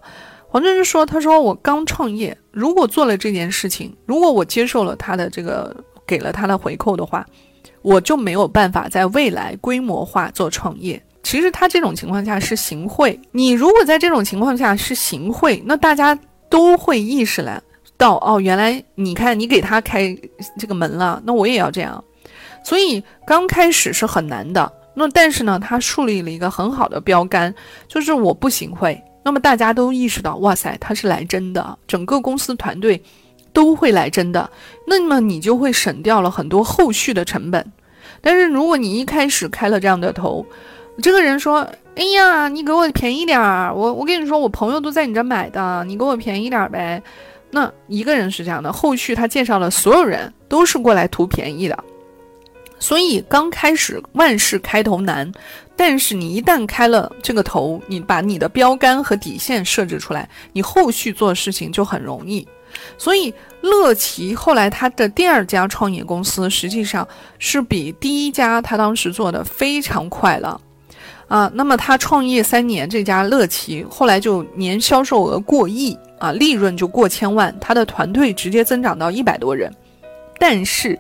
黄峥就说，他说我刚创业，如果做了这件事情，如果我接受了他的这个给了他的回扣的话。我就没有办法在未来规模化做创业。其实他这种情况下是行贿。你如果在这种情况下是行贿，那大家都会意识来到哦，原来你看你给他开这个门了，那我也要这样。所以刚开始是很难的。那但是呢，他树立了一个很好的标杆，就是我不行贿。那么大家都意识到，哇塞，他是来真的，整个公司团队都会来真的。那么你就会省掉了很多后续的成本。但是如果你一开始开了这样的头，这个人说：“哎呀，你给我便宜点儿，我我跟你说，我朋友都在你这买的，你给我便宜点儿呗。”那一个人是这样的，后续他介绍的所有人都是过来图便宜的。所以刚开始万事开头难，但是你一旦开了这个头，你把你的标杆和底线设置出来，你后续做事情就很容易。所以，乐奇后来他的第二家创业公司，实际上是比第一家他当时做的非常快了，啊，那么他创业三年，这家乐奇后来就年销售额过亿啊，利润就过千万，他的团队直接增长到一百多人，但是。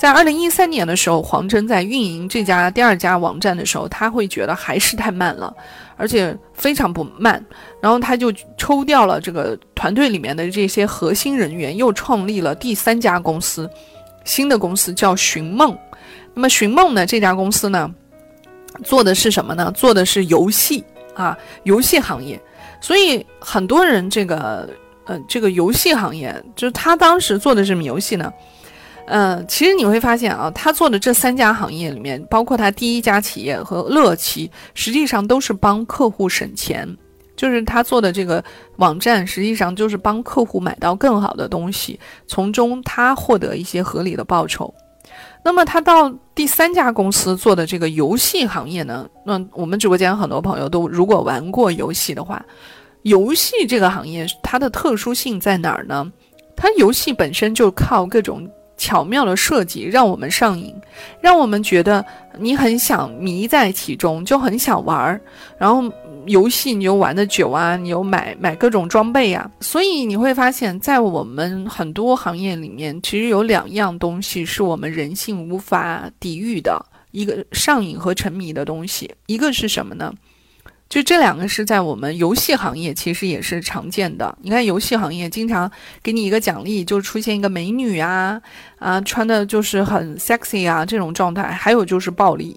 在二零一三年的时候，黄峥在运营这家第二家网站的时候，他会觉得还是太慢了，而且非常不慢。然后他就抽掉了这个团队里面的这些核心人员，又创立了第三家公司，新的公司叫寻梦。那么寻梦呢，这家公司呢，做的是什么呢？做的是游戏啊，游戏行业。所以很多人这个，呃，这个游戏行业，就是他当时做的什么游戏呢？嗯，其实你会发现啊，他做的这三家行业里面，包括他第一家企业和乐奇，实际上都是帮客户省钱。就是他做的这个网站，实际上就是帮客户买到更好的东西，从中他获得一些合理的报酬。那么他到第三家公司做的这个游戏行业呢？那我们直播间很多朋友都如果玩过游戏的话，游戏这个行业它的特殊性在哪儿呢？它游戏本身就靠各种。巧妙的设计让我们上瘾，让我们觉得你很想迷在其中，就很想玩儿。然后游戏你又玩的久啊，你又买买各种装备呀，所以你会发现在我们很多行业里面，其实有两样东西是我们人性无法抵御的，一个上瘾和沉迷的东西，一个是什么呢？就这两个是在我们游戏行业其实也是常见的。你看游戏行业经常给你一个奖励，就出现一个美女啊，啊穿的就是很 sexy 啊这种状态。还有就是暴力，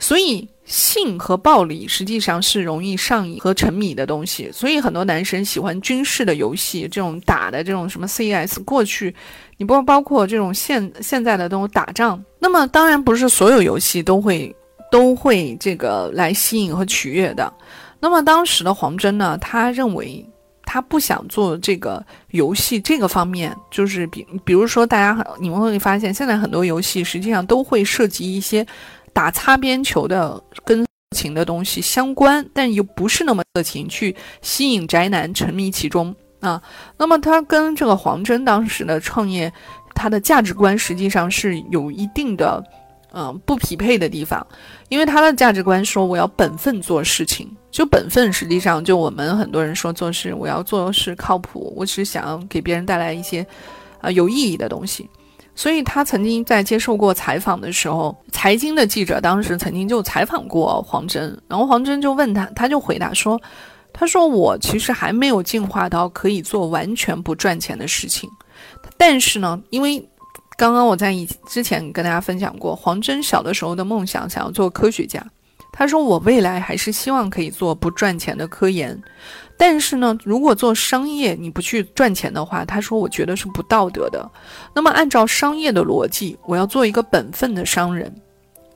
所以性和暴力实际上是容易上瘾和沉迷的东西。所以很多男生喜欢军事的游戏，这种打的这种什么 CS，过去你不包括这种现现在的这种打仗。那么当然不是所有游戏都会。都会这个来吸引和取悦的。那么当时的黄峥呢，他认为他不想做这个游戏这个方面，就是比比如说大家你们会发现，现在很多游戏实际上都会涉及一些打擦边球的跟色情的东西相关，但又不是那么色情，去吸引宅男沉迷其中啊。那么他跟这个黄峥当时的创业，他的价值观实际上是有一定的。嗯，不匹配的地方，因为他的价值观说我要本分做事情，就本分实际上就我们很多人说做事我要做事靠谱，我只想要给别人带来一些啊有意义的东西。所以他曾经在接受过采访的时候，财经的记者当时曾经就采访过黄峥，然后黄峥就问他，他就回答说，他说我其实还没有进化到可以做完全不赚钱的事情，但是呢，因为。刚刚我在以之前跟大家分享过，黄峥小的时候的梦想，想要做科学家。他说：“我未来还是希望可以做不赚钱的科研。”但是呢，如果做商业你不去赚钱的话，他说我觉得是不道德的。那么按照商业的逻辑，我要做一个本分的商人。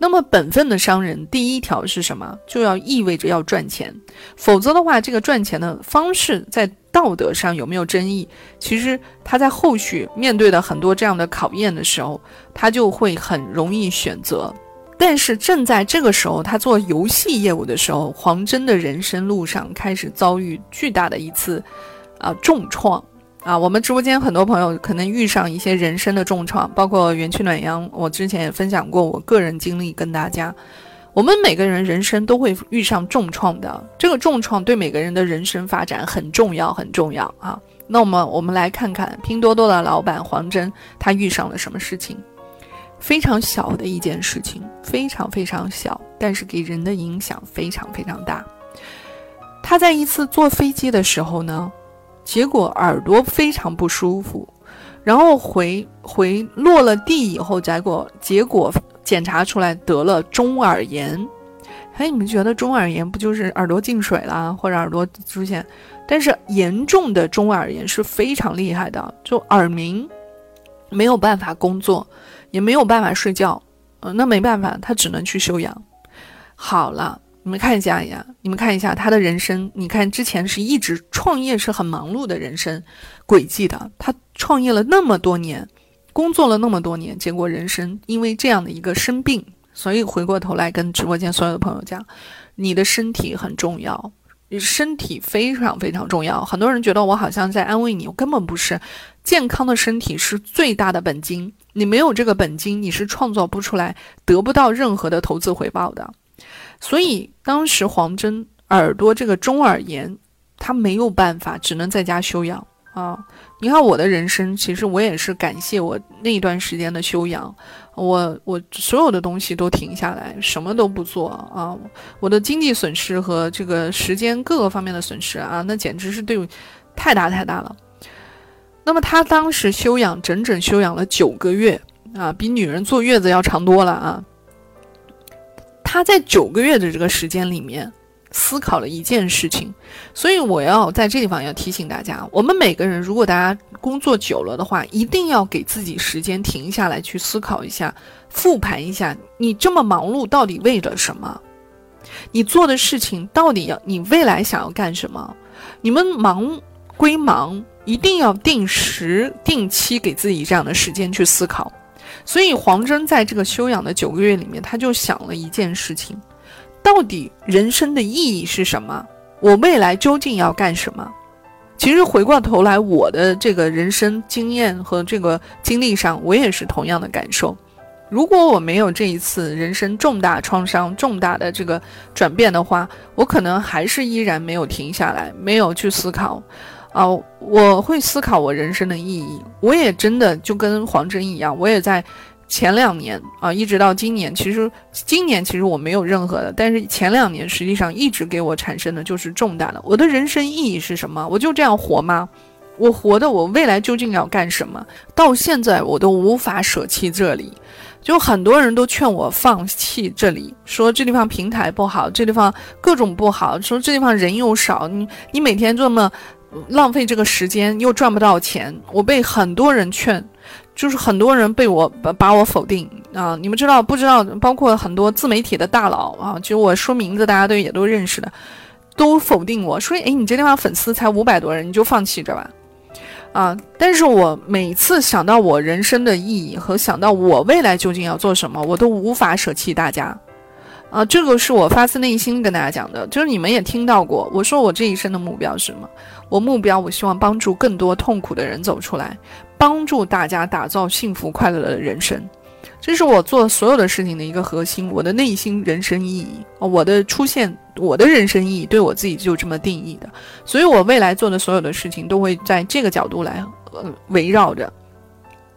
那么本分的商人第一条是什么？就要意味着要赚钱，否则的话，这个赚钱的方式在道德上有没有争议？其实他在后续面对的很多这样的考验的时候，他就会很容易选择。但是正在这个时候，他做游戏业务的时候，黄峥的人生路上开始遭遇巨大的一次，啊重创啊！我们直播间很多朋友可能遇上一些人生的重创，包括元气暖阳，我之前也分享过我个人经历跟大家。我们每个人人生都会遇上重创的，这个重创对每个人的人生发展很重要，很重要啊！那我们我们来看看拼多多的老板黄峥，他遇上了什么事情？非常小的一件事情，非常非常小，但是给人的影响非常非常大。他在一次坐飞机的时候呢，结果耳朵非常不舒服，然后回回落了地以后，结果结果检查出来得了中耳炎。哎，你们觉得中耳炎不就是耳朵进水啦，或者耳朵出现？但是严重的中耳炎是非常厉害的，就耳鸣，没有办法工作。也没有办法睡觉，嗯，那没办法，他只能去休养。好了，你们看一下呀，你们看一下他的人生。你看之前是一直创业，是很忙碌的人生轨迹的。他创业了那么多年，工作了那么多年，结果人生因为这样的一个生病，所以回过头来跟直播间所有的朋友讲，你的身体很重要。身体非常非常重要，很多人觉得我好像在安慰你，我根本不是。健康的身体是最大的本金，你没有这个本金，你是创造不出来，得不到任何的投资回报的。所以当时黄峥耳朵这个中耳炎，他没有办法，只能在家休养啊。你看我的人生，其实我也是感谢我那一段时间的休养。我我所有的东西都停下来，什么都不做啊！我的经济损失和这个时间各个方面的损失啊，那简直是对太大太大了。那么他当时休养整整休养了九个月啊，比女人坐月子要长多了啊。他在九个月的这个时间里面。思考了一件事情，所以我要在这地方要提醒大家：我们每个人，如果大家工作久了的话，一定要给自己时间停下来去思考一下，复盘一下，你这么忙碌到底为了什么？你做的事情到底要你未来想要干什么？你们忙归忙，一定要定时定期给自己这样的时间去思考。所以黄峥在这个休养的九个月里面，他就想了一件事情。到底人生的意义是什么？我未来究竟要干什么？其实回过头来，我的这个人生经验和这个经历上，我也是同样的感受。如果我没有这一次人生重大创伤、重大的这个转变的话，我可能还是依然没有停下来，没有去思考。啊，我会思考我人生的意义。我也真的就跟黄真一样，我也在。前两年啊，一直到今年，其实今年其实我没有任何的，但是前两年实际上一直给我产生的就是重大的。我的人生意义是什么？我就这样活吗？我活的，我未来究竟要干什么？到现在我都无法舍弃这里，就很多人都劝我放弃这里，说这地方平台不好，这地方各种不好，说这地方人又少，你你每天这么浪费这个时间又赚不到钱，我被很多人劝。就是很多人被我把把我否定啊！你们知道不知道？包括很多自媒体的大佬啊，就我说名字，大家都也都认识的，都否定我说：“哎，你这地方粉丝才五百多人，你就放弃着吧。”啊！但是我每次想到我人生的意义和想到我未来究竟要做什么，我都无法舍弃大家。啊，这个是我发自内心跟大家讲的，就是你们也听到过，我说我这一生的目标是什么？我目标，我希望帮助更多痛苦的人走出来。帮助大家打造幸福快乐的人生，这是我做所有的事情的一个核心。我的内心人生意义，我的出现，我的人生意义，对我自己就这么定义的。所以，我未来做的所有的事情都会在这个角度来呃围绕着。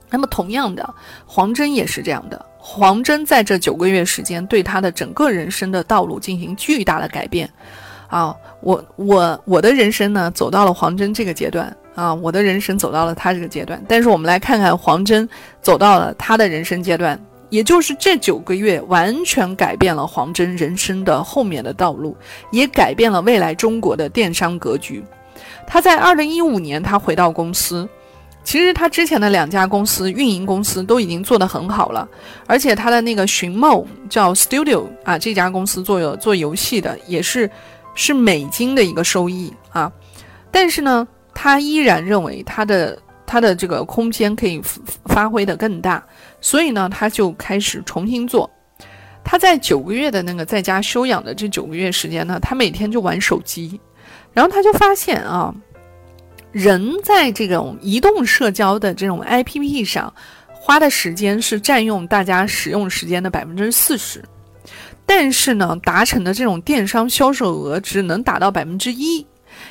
那么，同样的，黄峥也是这样的。黄峥在这九个月时间，对他的整个人生的道路进行巨大的改变。啊，我我我的人生呢，走到了黄峥这个阶段。啊，我的人生走到了他这个阶段，但是我们来看看黄峥走到了他的人生阶段，也就是这九个月完全改变了黄峥人生的后面的道路，也改变了未来中国的电商格局。他在二零一五年，他回到公司。其实他之前的两家公司运营公司都已经做得很好了，而且他的那个寻梦叫 Studio 啊，这家公司做有做游戏的，也是是美金的一个收益啊。但是呢，他依然认为他的他的这个空间可以发挥的更大，所以呢，他就开始重新做。他在九个月的那个在家休养的这九个月时间呢，他每天就玩手机，然后他就发现啊。人在这种移动社交的这种 APP 上花的时间是占用大家使用时间的百分之四十，但是呢，达成的这种电商销售额只能达到百分之一。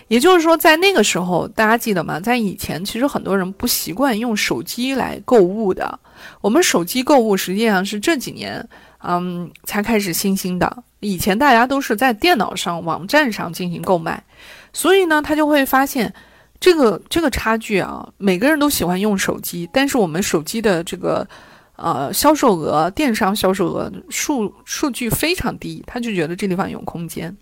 也就是说，在那个时候，大家记得吗？在以前，其实很多人不习惯用手机来购物的。我们手机购物实际上是这几年，嗯，才开始新兴的。以前大家都是在电脑上、网站上进行购买，所以呢，他就会发现。这个这个差距啊，每个人都喜欢用手机，但是我们手机的这个呃销售额、电商销售额数数据非常低，他就觉得这地方有空间，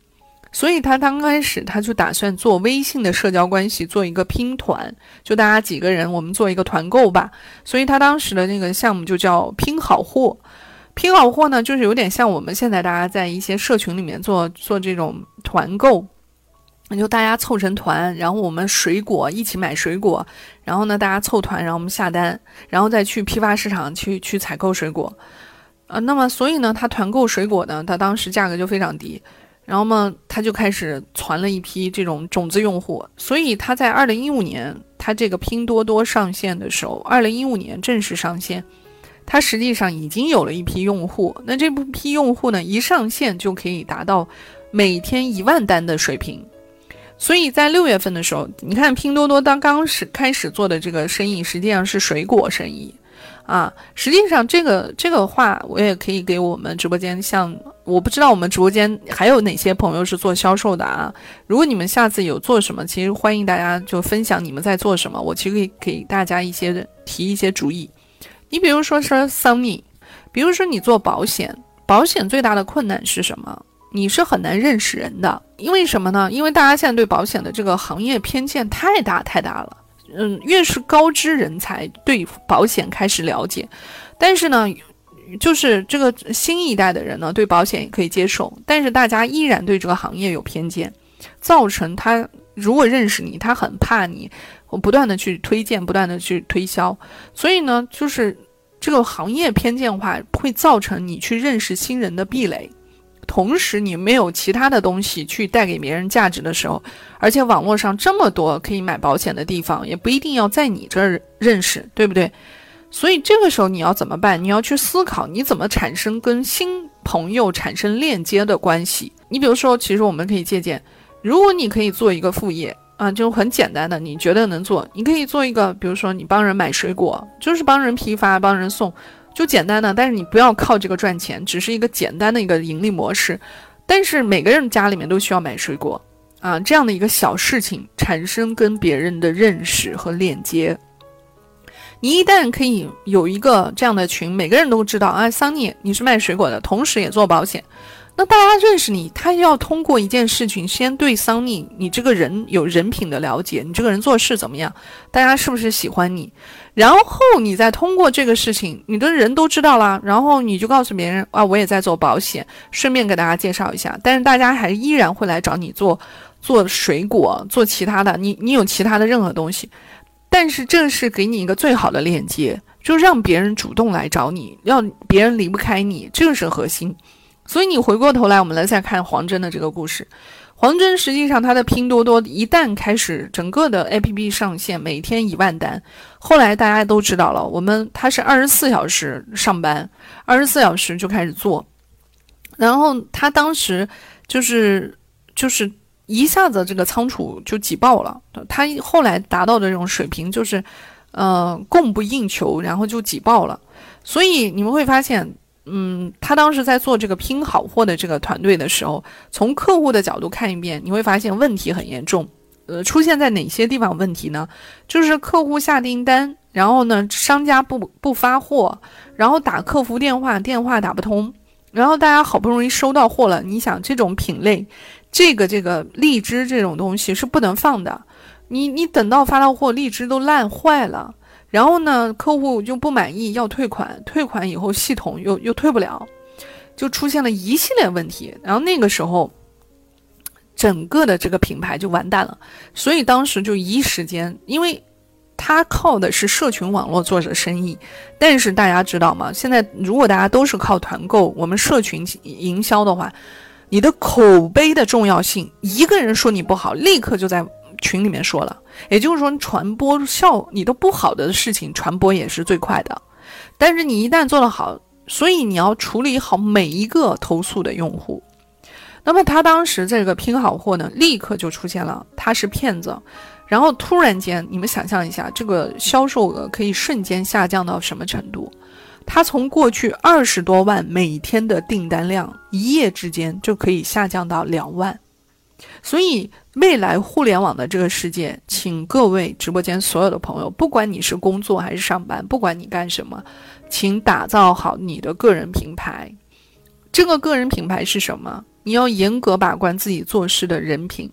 所以他刚开始他就打算做微信的社交关系，做一个拼团，就大家几个人我们做一个团购吧。所以他当时的那个项目就叫拼好货，拼好货呢，就是有点像我们现在大家在一些社群里面做做这种团购。那就大家凑成团，然后我们水果一起买水果，然后呢大家凑团，然后我们下单，然后再去批发市场去去采购水果，啊，那么所以呢，他团购水果呢，他当时价格就非常低，然后嘛，他就开始传了一批这种种子用户，所以他在二零一五年他这个拼多多上线的时候，二零一五年正式上线，他实际上已经有了一批用户，那这部批用户呢，一上线就可以达到每天一万单的水平。所以在六月份的时候，你看拼多多当刚始开始做的这个生意，实际上是水果生意，啊，实际上这个这个话我也可以给我们直播间，像我不知道我们直播间还有哪些朋友是做销售的啊？如果你们下次有做什么，其实欢迎大家就分享你们在做什么，我其实可以给大家一些提一些主意。你比如说说 Sunny，比如说你做保险，保险最大的困难是什么？你是很难认识人的，因为什么呢？因为大家现在对保险的这个行业偏见太大太大了。嗯，越是高知人才对保险开始了解，但是呢，就是这个新一代的人呢，对保险也可以接受，但是大家依然对这个行业有偏见，造成他如果认识你，他很怕你，我不断的去推荐，不断的去推销，所以呢，就是这个行业偏见化会造成你去认识新人的壁垒。同时，你没有其他的东西去带给别人价值的时候，而且网络上这么多可以买保险的地方，也不一定要在你这儿认识，对不对？所以这个时候你要怎么办？你要去思考你怎么产生跟新朋友产生链接的关系。你比如说，其实我们可以借鉴，如果你可以做一个副业啊，就很简单的，你觉得能做，你可以做一个，比如说你帮人买水果，就是帮人批发，帮人送。就简单的，但是你不要靠这个赚钱，只是一个简单的一个盈利模式。但是每个人家里面都需要买水果啊，这样的一个小事情产生跟别人的认识和链接。你一旦可以有一个这样的群，每个人都知道啊，桑尼你是卖水果的，同时也做保险。那大家认识你，他要通过一件事情，先对桑尼你这个人有人品的了解，你这个人做事怎么样，大家是不是喜欢你？然后你再通过这个事情，你的人都知道了，然后你就告诉别人啊，我也在做保险，顺便给大家介绍一下。但是大家还依然会来找你做做水果，做其他的，你你有其他的任何东西，但是这是给你一个最好的链接，就让别人主动来找你，让别人离不开你，这个是核心。所以你回过头来，我们来再看黄峥的这个故事。黄峥实际上他的拼多多一旦开始整个的 APP 上线，每天一万单，后来大家都知道了，我们他是二十四小时上班，二十四小时就开始做，然后他当时就是就是一下子这个仓储就挤爆了，他后来达到的这种水平就是，呃，供不应求，然后就挤爆了，所以你们会发现。嗯，他当时在做这个拼好货的这个团队的时候，从客户的角度看一遍，你会发现问题很严重。呃，出现在哪些地方问题呢？就是客户下订单，然后呢，商家不不发货，然后打客服电话，电话打不通，然后大家好不容易收到货了，你想这种品类，这个这个荔枝这种东西是不能放的，你你等到发到货，荔枝都烂坏了，然后呢，客户就不满意要退款，退款以后系统又又退不了，就出现了一系列问题，然后那个时候。整个的这个品牌就完蛋了，所以当时就一时间，因为他靠的是社群网络做着生意，但是大家知道吗？现在如果大家都是靠团购，我们社群营销的话，你的口碑的重要性，一个人说你不好，立刻就在群里面说了，也就是说传播效你的不好的事情传播也是最快的，但是你一旦做得好，所以你要处理好每一个投诉的用户。那么他当时这个拼好货呢，立刻就出现了他是骗子，然后突然间，你们想象一下，这个销售额可以瞬间下降到什么程度？他从过去二十多万每天的订单量，一夜之间就可以下降到两万。所以未来互联网的这个世界，请各位直播间所有的朋友，不管你是工作还是上班，不管你干什么，请打造好你的个人品牌。这个个人品牌是什么？你要严格把关自己做事的人品，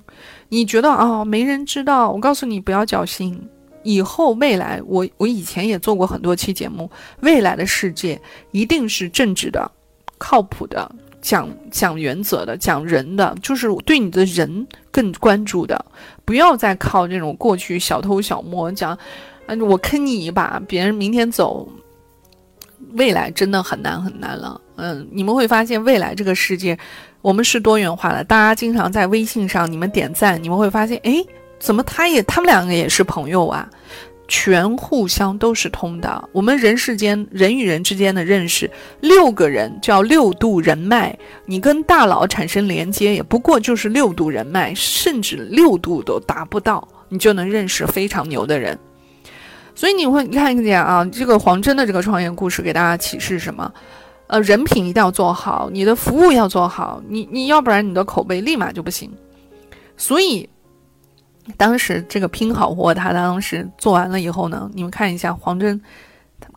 你觉得啊没人知道？我告诉你不要侥幸，以后未来我我以前也做过很多期节目，未来的世界一定是正直的、靠谱的、讲讲原则的、讲人的，就是对你的人更关注的，不要再靠这种过去小偷小摸讲，嗯我坑你一把，别人明天走。未来真的很难很难了，嗯，你们会发现未来这个世界，我们是多元化的。大家经常在微信上你们点赞，你们会发现，哎，怎么他也他们两个也是朋友啊？全互相都是通的。我们人世间人与人之间的认识，六个人叫六度人脉，你跟大佬产生连接，也不过就是六度人脉，甚至六度都达不到，你就能认识非常牛的人。所以你会看见啊，这个黄真的这个创业故事给大家启示什么？呃，人品一定要做好，你的服务要做好，你你要不然你的口碑立马就不行。所以当时这个拼好货，他当时做完了以后呢，你们看一下黄真，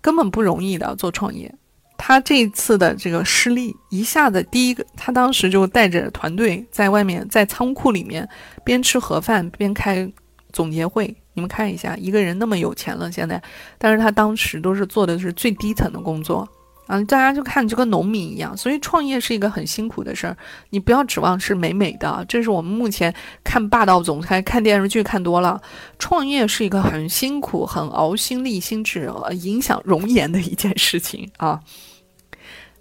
根本不容易的做创业。他这一次的这个失利，一下子第一个，他当时就带着团队在外面在仓库里面边吃盒饭边开总结会。你们看一下，一个人那么有钱了，现在，但是他当时都是做的是最低层的工作，啊，大家就看就跟农民一样，所以创业是一个很辛苦的事儿，你不要指望是美美的，这是我们目前看霸道总裁、看电视剧看多了，创业是一个很辛苦、很熬心力、心智、影响容颜的一件事情啊。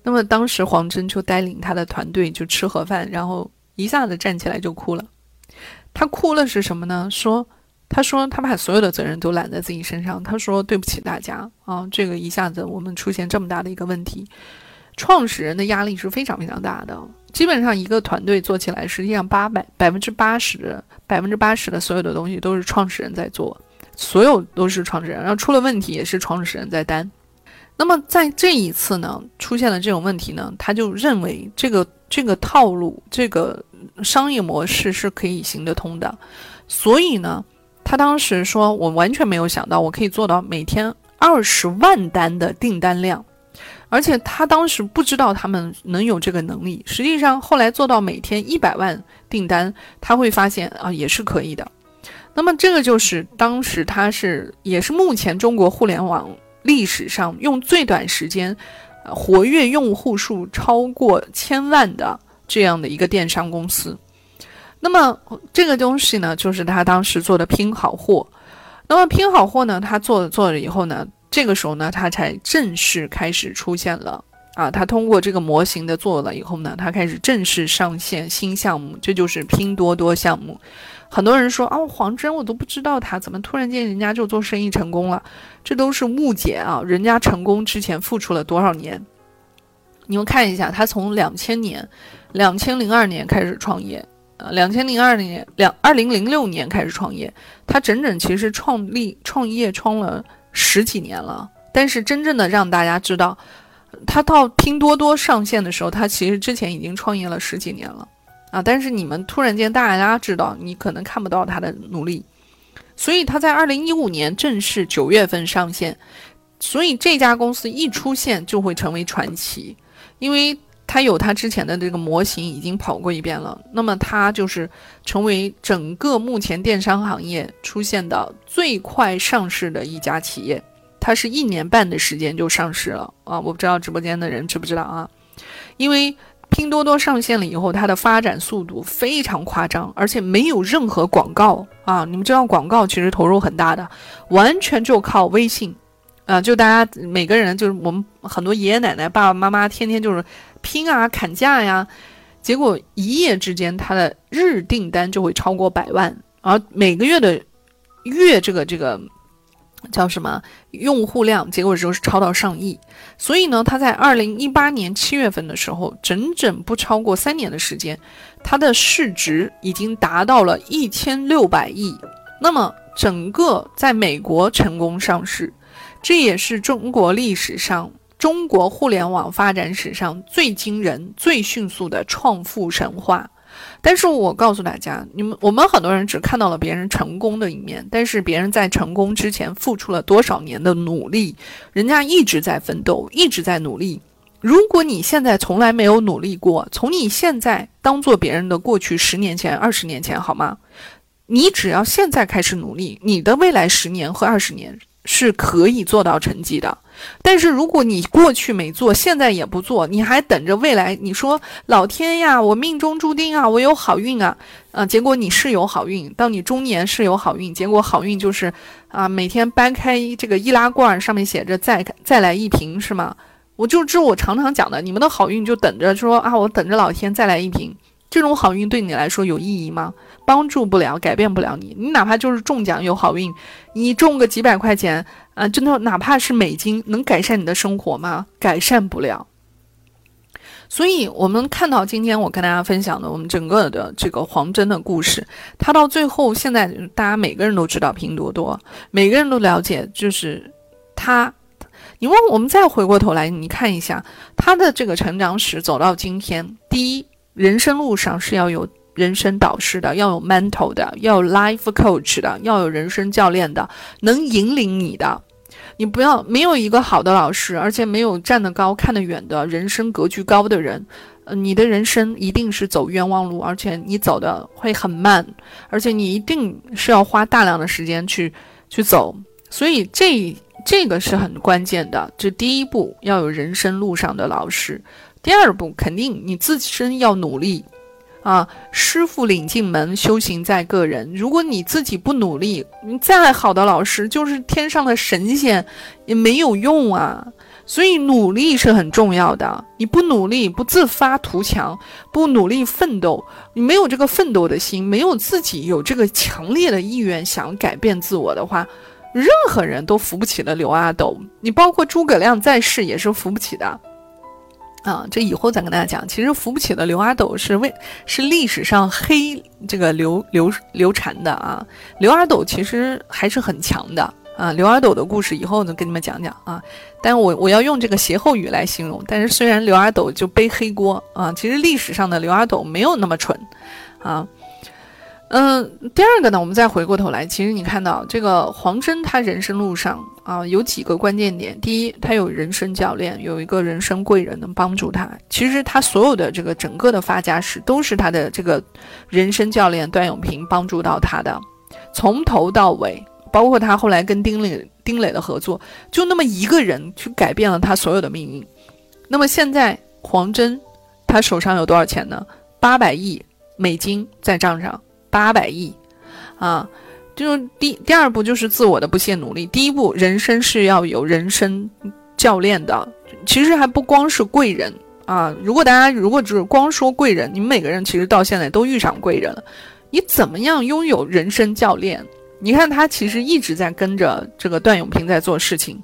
那么当时黄峥就带领他的团队就吃盒饭，然后一下子站起来就哭了，他哭了是什么呢？说。他说：“他把所有的责任都揽在自己身上。他说：‘对不起大家啊，这个一下子我们出现这么大的一个问题，创始人的压力是非常非常大的。基本上一个团队做起来，实际上八百百分之八十百分之八十的所有的东西都是创始人在做，所有都是创始人。然后出了问题也是创始人在担。那么在这一次呢，出现了这种问题呢，他就认为这个这个套路，这个商业模式是可以行得通的，所以呢。”他当时说：“我完全没有想到，我可以做到每天二十万单的订单量，而且他当时不知道他们能有这个能力。实际上，后来做到每天一百万订单，他会发现啊，也是可以的。那么，这个就是当时他是也是目前中国互联网历史上用最短时间，活跃用户数超过千万的这样的一个电商公司。”那么这个东西呢，就是他当时做的拼好货。那么拼好货呢，他做了做了以后呢，这个时候呢，他才正式开始出现了啊。他通过这个模型的做了以后呢，他开始正式上线新项目，这就是拼多多项目。很多人说啊，黄真我都不知道他怎么突然间人家就做生意成功了，这都是误解啊。人家成功之前付出了多少年？你们看一下，他从两千年、两千零二年开始创业。呃，两千零二年，两二零零六年开始创业，他整整其实创立创业创了十几年了。但是真正的让大家知道，他到拼多多上线的时候，他其实之前已经创业了十几年了啊。但是你们突然间大家知道，你可能看不到他的努力。所以他在二零一五年正式九月份上线。所以这家公司一出现就会成为传奇，因为它有它之前的这个模型已经跑过一遍了。那么它就是成为整个目前电商行业出现的最快上市的一家企业。它是一年半的时间就上市了啊！我不知道直播间的人知不知道啊？因为拼多多上线了以后，它的发展速度非常夸张，而且没有任何广告啊！你们知道广告其实投入很大的，完全就靠微信。啊，就大家每个人，就是我们很多爷爷奶奶、爸爸妈妈，天天就是拼啊、砍价呀，结果一夜之间，他的日订单就会超过百万，而每个月的月这个这个叫什么用户量，结果就是超到上亿。所以呢，他在二零一八年七月份的时候，整整不超过三年的时间，它的市值已经达到了一千六百亿。那么，整个在美国成功上市。这也是中国历史上、中国互联网发展史上最惊人、最迅速的创富神话。但是我告诉大家，你们我们很多人只看到了别人成功的一面，但是别人在成功之前付出了多少年的努力？人家一直在奋斗，一直在努力。如果你现在从来没有努力过，从你现在当做别人的过去十年前、二十年前，好吗？你只要现在开始努力，你的未来十年和二十年。是可以做到成绩的，但是如果你过去没做，现在也不做，你还等着未来？你说老天呀，我命中注定啊，我有好运啊，啊，结果你是有好运，到你中年是有好运，结果好运就是啊，每天搬开这个易拉罐，上面写着再再来一瓶，是吗？我就这我常常讲的，你们的好运就等着说啊，我等着老天再来一瓶，这种好运对你来说有意义吗？帮助不了，改变不了你。你哪怕就是中奖有好运，你中个几百块钱啊，真的哪怕是美金，能改善你的生活吗？改善不了。所以，我们看到今天我跟大家分享的我们整个的这个黄峥的故事，他到最后，现在大家每个人都知道拼多多，每个人都了解，就是他。你问我们再回过头来，你看一下他的这个成长史，走到今天，第一，人生路上是要有。人生导师的要有 mentor 的，要有 life coach 的，要有人生教练的，能引领你的。你不要没有一个好的老师，而且没有站得高看得远的人生格局高的人，呃，你的人生一定是走冤枉路，而且你走的会很慢，而且你一定是要花大量的时间去去走。所以这这个是很关键的。这第一步要有人生路上的老师，第二步肯定你自身要努力。啊，师傅领进门，修行在个人。如果你自己不努力，你再好的老师，就是天上的神仙，也没有用啊。所以努力是很重要的。你不努力，不自发图强，不努力奋斗，你没有这个奋斗的心，没有自己有这个强烈的意愿想改变自我的话，任何人都扶不起的刘阿斗。你包括诸葛亮在世也是扶不起的。啊，这以后再跟大家讲。其实扶不起的刘阿斗是为是历史上黑这个刘刘刘禅的啊。刘阿斗其实还是很强的啊。刘阿斗的故事以后呢跟你们讲讲啊。但我我要用这个歇后语来形容。但是虽然刘阿斗就背黑锅啊，其实历史上的刘阿斗没有那么蠢啊。嗯，第二个呢，我们再回过头来，其实你看到这个黄峥，他人生路上啊有几个关键点。第一，他有人生教练，有一个人生贵人能帮助他。其实他所有的这个整个的发家史，都是他的这个人生教练段永平帮助到他的，从头到尾，包括他后来跟丁磊丁磊的合作，就那么一个人去改变了他所有的命运。那么现在黄峥，他手上有多少钱呢？八百亿美金在账上。八百亿，啊，就是第第二步就是自我的不懈努力。第一步，人生是要有人生教练的。其实还不光是贵人啊。如果大家如果只是光说贵人，你们每个人其实到现在都遇上贵人了。你怎么样拥有人生教练？你看他其实一直在跟着这个段永平在做事情。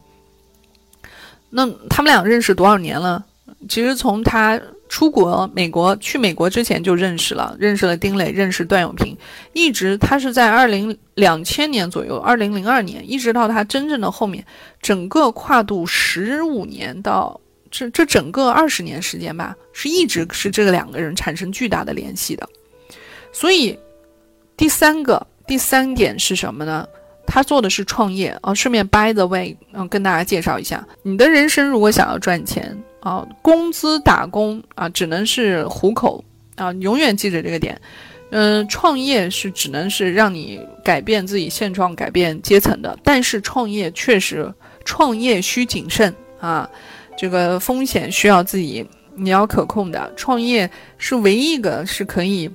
那他们俩认识多少年了？其实从他。出国美国去美国之前就认识了，认识了丁磊，认识段永平，一直他是在二零两千年左右，二零零二年，一直到他真正的后面，整个跨度十五年到这这整个二十年时间吧，是一直是这两个人产生巨大的联系的。所以第三个第三点是什么呢？他做的是创业啊。顺便 by the way，嗯，跟大家介绍一下，你的人生如果想要赚钱啊，工资打工啊，只能是糊口啊，永远记着这个点。嗯，创业是只能是让你改变自己现状、改变阶层的，但是创业确实，创业需谨慎啊，这个风险需要自己你要可控的。创业是唯一一个是可以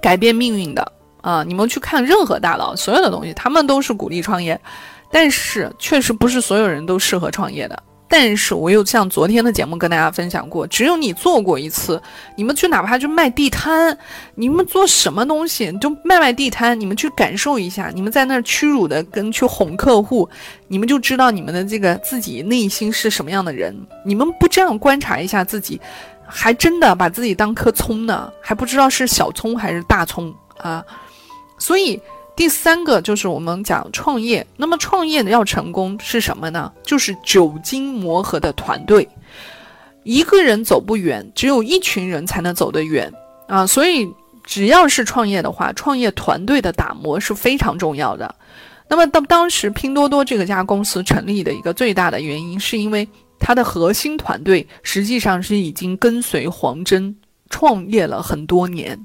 改变命运的啊！你们去看任何大佬，所有的东西，他们都是鼓励创业，但是确实不是所有人都适合创业的。但是我又像昨天的节目跟大家分享过，只有你做过一次，你们去哪怕就卖地摊，你们做什么东西就卖卖地摊，你们去感受一下，你们在那儿屈辱的跟去哄客户，你们就知道你们的这个自己内心是什么样的人。你们不这样观察一下自己，还真的把自己当颗葱呢，还不知道是小葱还是大葱啊，所以。第三个就是我们讲创业，那么创业要成功是什么呢？就是久经磨合的团队。一个人走不远，只有一群人才能走得远啊！所以只要是创业的话，创业团队的打磨是非常重要的。那么当当时拼多多这个家公司成立的一个最大的原因，是因为它的核心团队实际上是已经跟随黄峥创业了很多年。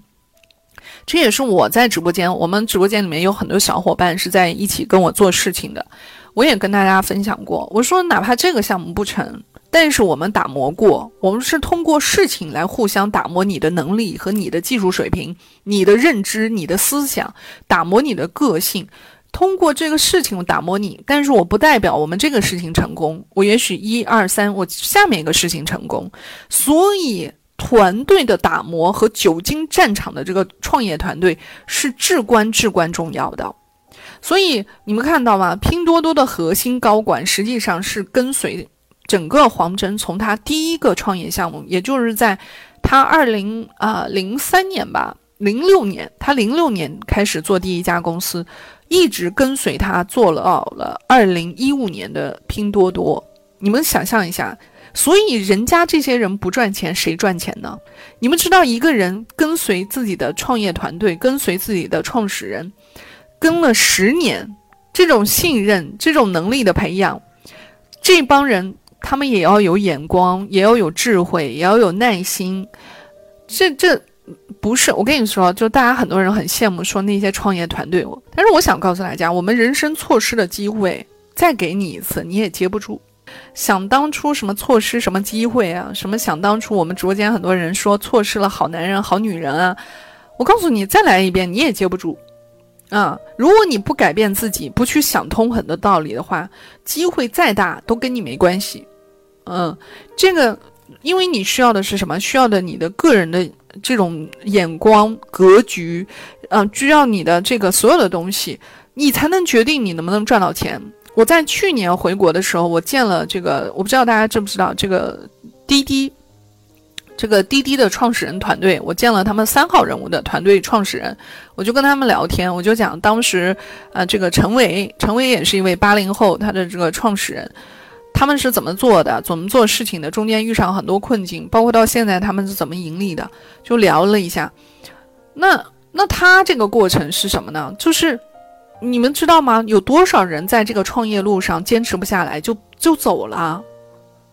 这也是我在直播间，我们直播间里面有很多小伙伴是在一起跟我做事情的。我也跟大家分享过，我说哪怕这个项目不成，但是我们打磨过，我们是通过事情来互相打磨你的能力和你的技术水平、你的认知、你的思想，打磨你的个性，通过这个事情打磨你。但是我不代表我们这个事情成功，我也许一二三，我下面一个事情成功，所以。团队的打磨和久经战场的这个创业团队是至关至关重要的，所以你们看到吗？拼多多的核心高管实际上是跟随整个黄峥，从他第一个创业项目，也就是在他二零啊零三年吧，零六年，他零六年开始做第一家公司，一直跟随他做了了二零一五年的拼多多。你们想象一下。所以人家这些人不赚钱，谁赚钱呢？你们知道，一个人跟随自己的创业团队，跟随自己的创始人，跟了十年，这种信任、这种能力的培养，这帮人他们也要有眼光，也要有智慧，也要有耐心。这这不是我跟你说，就大家很多人很羡慕说那些创业团队，但是我想告诉大家，我们人生错失的机会，再给你一次，你也接不住。想当初什么错失什么机会啊？什么想当初我们直播间很多人说错失了好男人好女人啊？我告诉你，再来一遍你也接不住，啊！如果你不改变自己，不去想通很多道理的话，机会再大都跟你没关系。嗯，这个因为你需要的是什么？需要的你的个人的这种眼光格局，嗯，需要你的这个所有的东西，你才能决定你能不能赚到钱。我在去年回国的时候，我见了这个，我不知道大家知不知道这个滴滴，这个滴滴的创始人团队，我见了他们三号人物的团队创始人，我就跟他们聊天，我就讲当时，呃，这个陈伟，陈伟也是一位八零后，他的这个创始人，他们是怎么做的，怎么做事情的，中间遇上很多困境，包括到现在他们是怎么盈利的，就聊了一下。那那他这个过程是什么呢？就是。你们知道吗？有多少人在这个创业路上坚持不下来就就走了？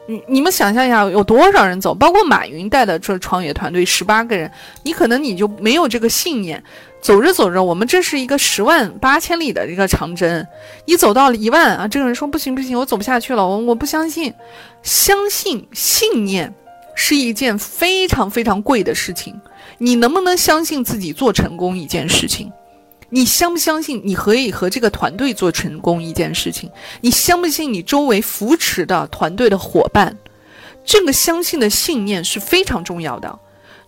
你你们想象一下，有多少人走？包括马云带的这创业团队十八个人，你可能你就没有这个信念。走着走着，我们这是一个十万八千里的一个长征，你走到了一万啊，这个人说不行不行，我走不下去了，我我不相信。相信信念是一件非常非常贵的事情。你能不能相信自己做成功一件事情？你相不相信你可以和这个团队做成功一件事情？你相不信你周围扶持的团队的伙伴？这个相信的信念是非常重要的。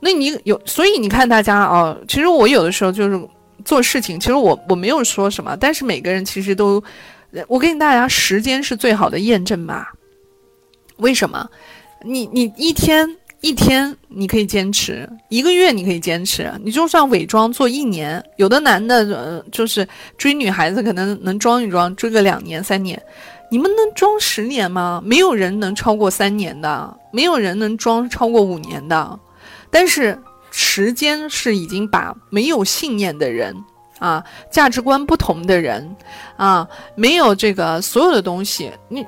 那你有，所以你看大家啊，其实我有的时候就是做事情，其实我我没有说什么，但是每个人其实都，我跟大家，时间是最好的验证嘛。为什么？你你一天。一天你可以坚持，一个月你可以坚持，你就算伪装做一年。有的男的，呃，就是追女孩子，可能能装一装，追个两年三年。你们能装十年吗？没有人能超过三年的，没有人能装超过五年的。但是时间是已经把没有信念的人啊，价值观不同的人啊，没有这个所有的东西，你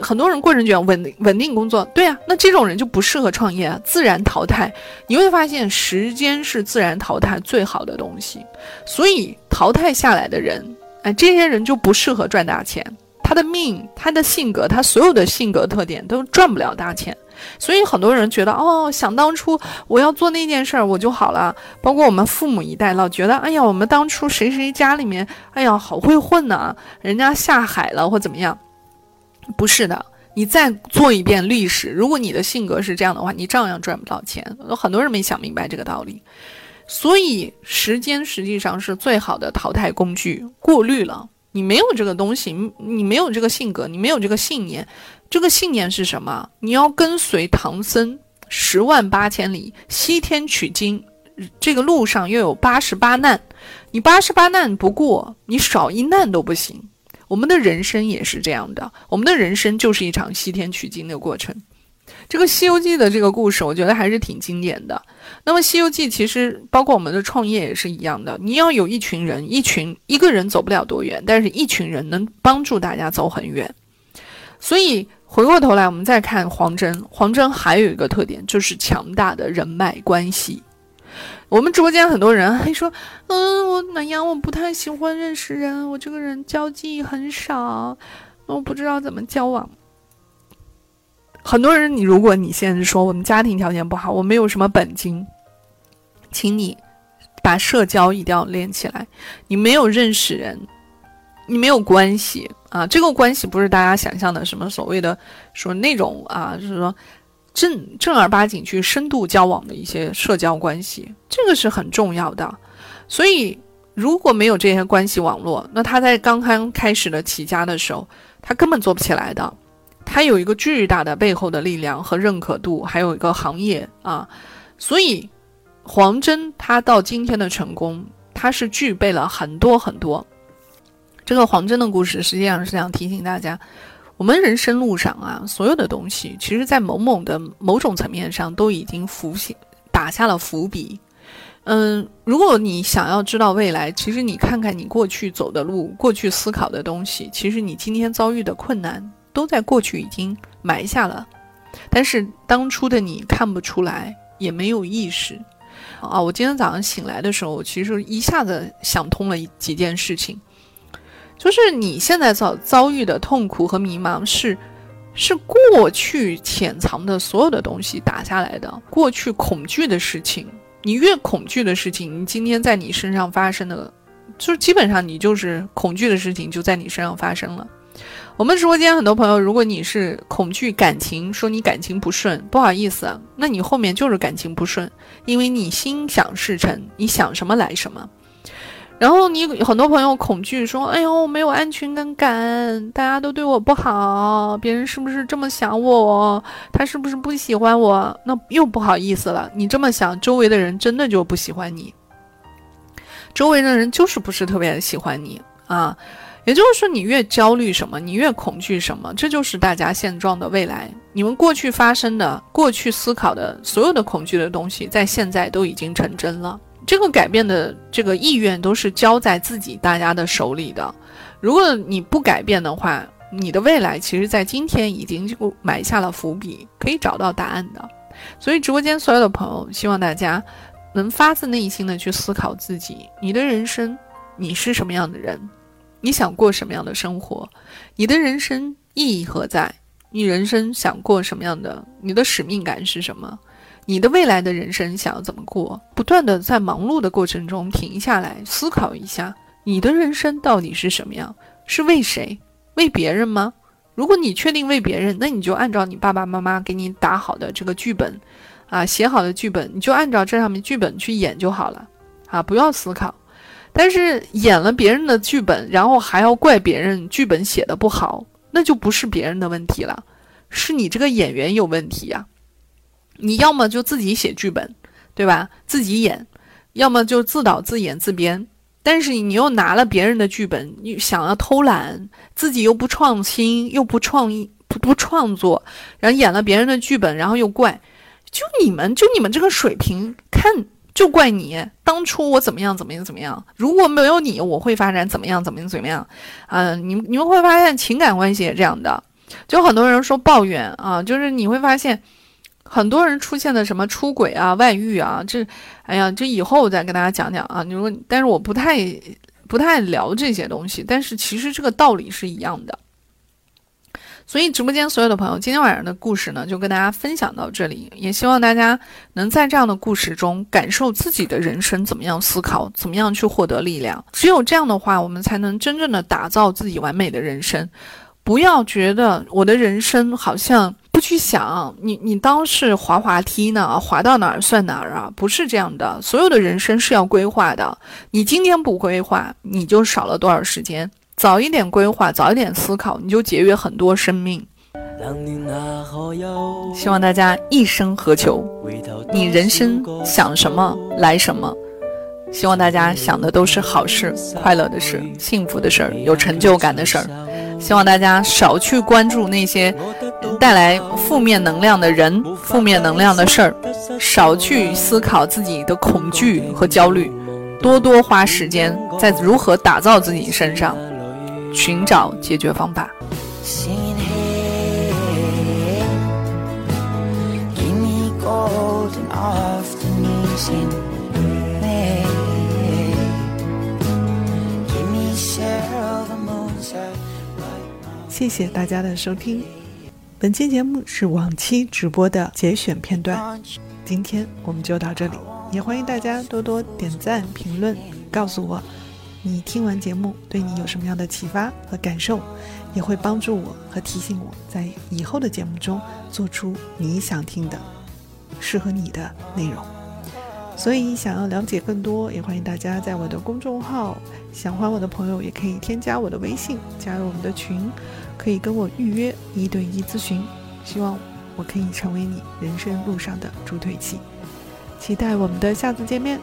很多人过人觉得稳稳定工作，对啊，那这种人就不适合创业，自然淘汰。你会发现，时间是自然淘汰最好的东西，所以淘汰下来的人，哎，这些人就不适合赚大钱。他的命，他的性格，他所有的性格特点都赚不了大钱。所以很多人觉得，哦，想当初我要做那件事儿，我就好了。包括我们父母一代，老觉得，哎呀，我们当初谁谁家里面，哎呀，好会混呢，人家下海了或怎么样？不是的，你再做一遍历史，如果你的性格是这样的话，你照样赚不到钱。有很多人没想明白这个道理。所以时间实际上是最好的淘汰工具，过滤了。你没有这个东西，你没有这个性格，你没有这个信念。这个信念是什么？你要跟随唐僧十万八千里西天取经，这个路上又有八十八难，你八十八难不过，你少一难都不行。我们的人生也是这样的，我们的人生就是一场西天取经的过程。这个《西游记》的这个故事，我觉得还是挺经典的。那么，《西游记》其实包括我们的创业也是一样的，你要有一群人，一群一个人走不了多远，但是一群人能帮助大家走很远。所以。回过头来，我们再看黄峥。黄峥还有一个特点，就是强大的人脉关系。我们直播间很多人 还说：“嗯，我南阳我不太喜欢认识人，我这个人交际很少，我不知道怎么交往。”很多人，你如果你现在说我们家庭条件不好，我没有什么本金，请你把社交一定要练起来。你没有认识人。你没有关系啊，这个关系不是大家想象的什么所谓的说那种啊，就是说正正儿八经去深度交往的一些社交关系，这个是很重要的。所以如果没有这些关系网络，那他在刚刚开始的起家的时候，他根本做不起来的。他有一个巨大的背后的力量和认可度，还有一个行业啊。所以黄峥他到今天的成功，他是具备了很多很多。这个黄峥的故事实际上是想提醒大家，我们人生路上啊，所有的东西，其实在某某的某种层面上都已经伏线打下了伏笔。嗯，如果你想要知道未来，其实你看看你过去走的路，过去思考的东西，其实你今天遭遇的困难都在过去已经埋下了，但是当初的你看不出来，也没有意识。啊，我今天早上醒来的时候，其实一下子想通了几件事情。就是你现在遭遭遇的痛苦和迷茫，是是过去潜藏的所有的东西打下来的。过去恐惧的事情，你越恐惧的事情，你今天在你身上发生的，就是基本上你就是恐惧的事情就在你身上发生了。我们直播间很多朋友，如果你是恐惧感情，说你感情不顺，不好意思，那你后面就是感情不顺，因为你心想事成，你想什么来什么。然后你很多朋友恐惧说：“哎呦，没有安全感，大家都对我不好，别人是不是这么想我？他是不是不喜欢我？那又不好意思了。你这么想，周围的人真的就不喜欢你，周围的人就是不是特别喜欢你啊。也就是说，你越焦虑什么，你越恐惧什么，这就是大家现状的未来。你们过去发生的、过去思考的所有的恐惧的东西，在现在都已经成真了。”这个改变的这个意愿都是交在自己大家的手里的。如果你不改变的话，你的未来其实，在今天已经就埋下了伏笔，可以找到答案的。所以，直播间所有的朋友，希望大家能发自内心的去思考自己：你的人生，你是什么样的人？你想过什么样的生活？你的人生意义何在？你人生想过什么样的？你的使命感是什么？你的未来的人生想要怎么过？不断的在忙碌的过程中停下来思考一下，你的人生到底是什么样？是为谁？为别人吗？如果你确定为别人，那你就按照你爸爸妈妈给你打好的这个剧本，啊，写好的剧本，你就按照这上面剧本去演就好了，啊，不要思考。但是演了别人的剧本，然后还要怪别人剧本写的不好，那就不是别人的问题了，是你这个演员有问题呀。你要么就自己写剧本，对吧？自己演，要么就自导自演自编。但是你又拿了别人的剧本，你想要偷懒，自己又不创新，又不创意，不不创作，然后演了别人的剧本，然后又怪，就你们就你们这个水平，看就怪你当初我怎么样怎么样怎么样，如果没有你，我会发展怎么样怎么样怎么样？嗯，你你们会发现情感关系也这样的，就很多人说抱怨啊，就是你会发现很多人出现的什么出轨啊、外遇啊，这，哎呀，这以后我再跟大家讲讲啊。你说，但是我不太不太聊这些东西，但是其实这个道理是一样的。所以，直播间所有的朋友，今天晚上的故事呢，就跟大家分享到这里。也希望大家能在这样的故事中感受自己的人生怎么样思考，怎么样去获得力量。只有这样的话，我们才能真正的打造自己完美的人生。不要觉得我的人生好像去想，你你当是滑滑梯呢，滑到哪儿算哪儿啊？不是这样的，所有的人生是要规划的。你今天不规划，你就少了多少时间。早一点规划，早一点思考，你就节约很多生命。希望大家一生何求？你人生想什么来什么？希望大家想的都是好事、快乐的事、幸福的事儿、有成就感的事儿。希望大家少去关注那些带来负面能量的人、负面能量的事儿，少去思考自己的恐惧和焦虑，多多花时间在如何打造自己身上。寻找解决方法。谢谢大家的收听，本期节目是往期直播的节选片段。今天我们就到这里，也欢迎大家多多点赞、评论，告诉我。你听完节目，对你有什么样的启发和感受，也会帮助我和提醒我在以后的节目中做出你想听的、适合你的内容。所以，想要了解更多，也欢迎大家在我的公众号“想欢我的朋友”也可以添加我的微信，加入我们的群，可以跟我预约一对一咨询。希望我可以成为你人生路上的助推器，期待我们的下次见面。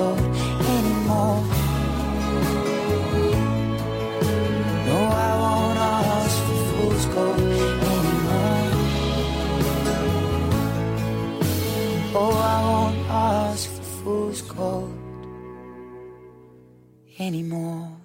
Oh anymore.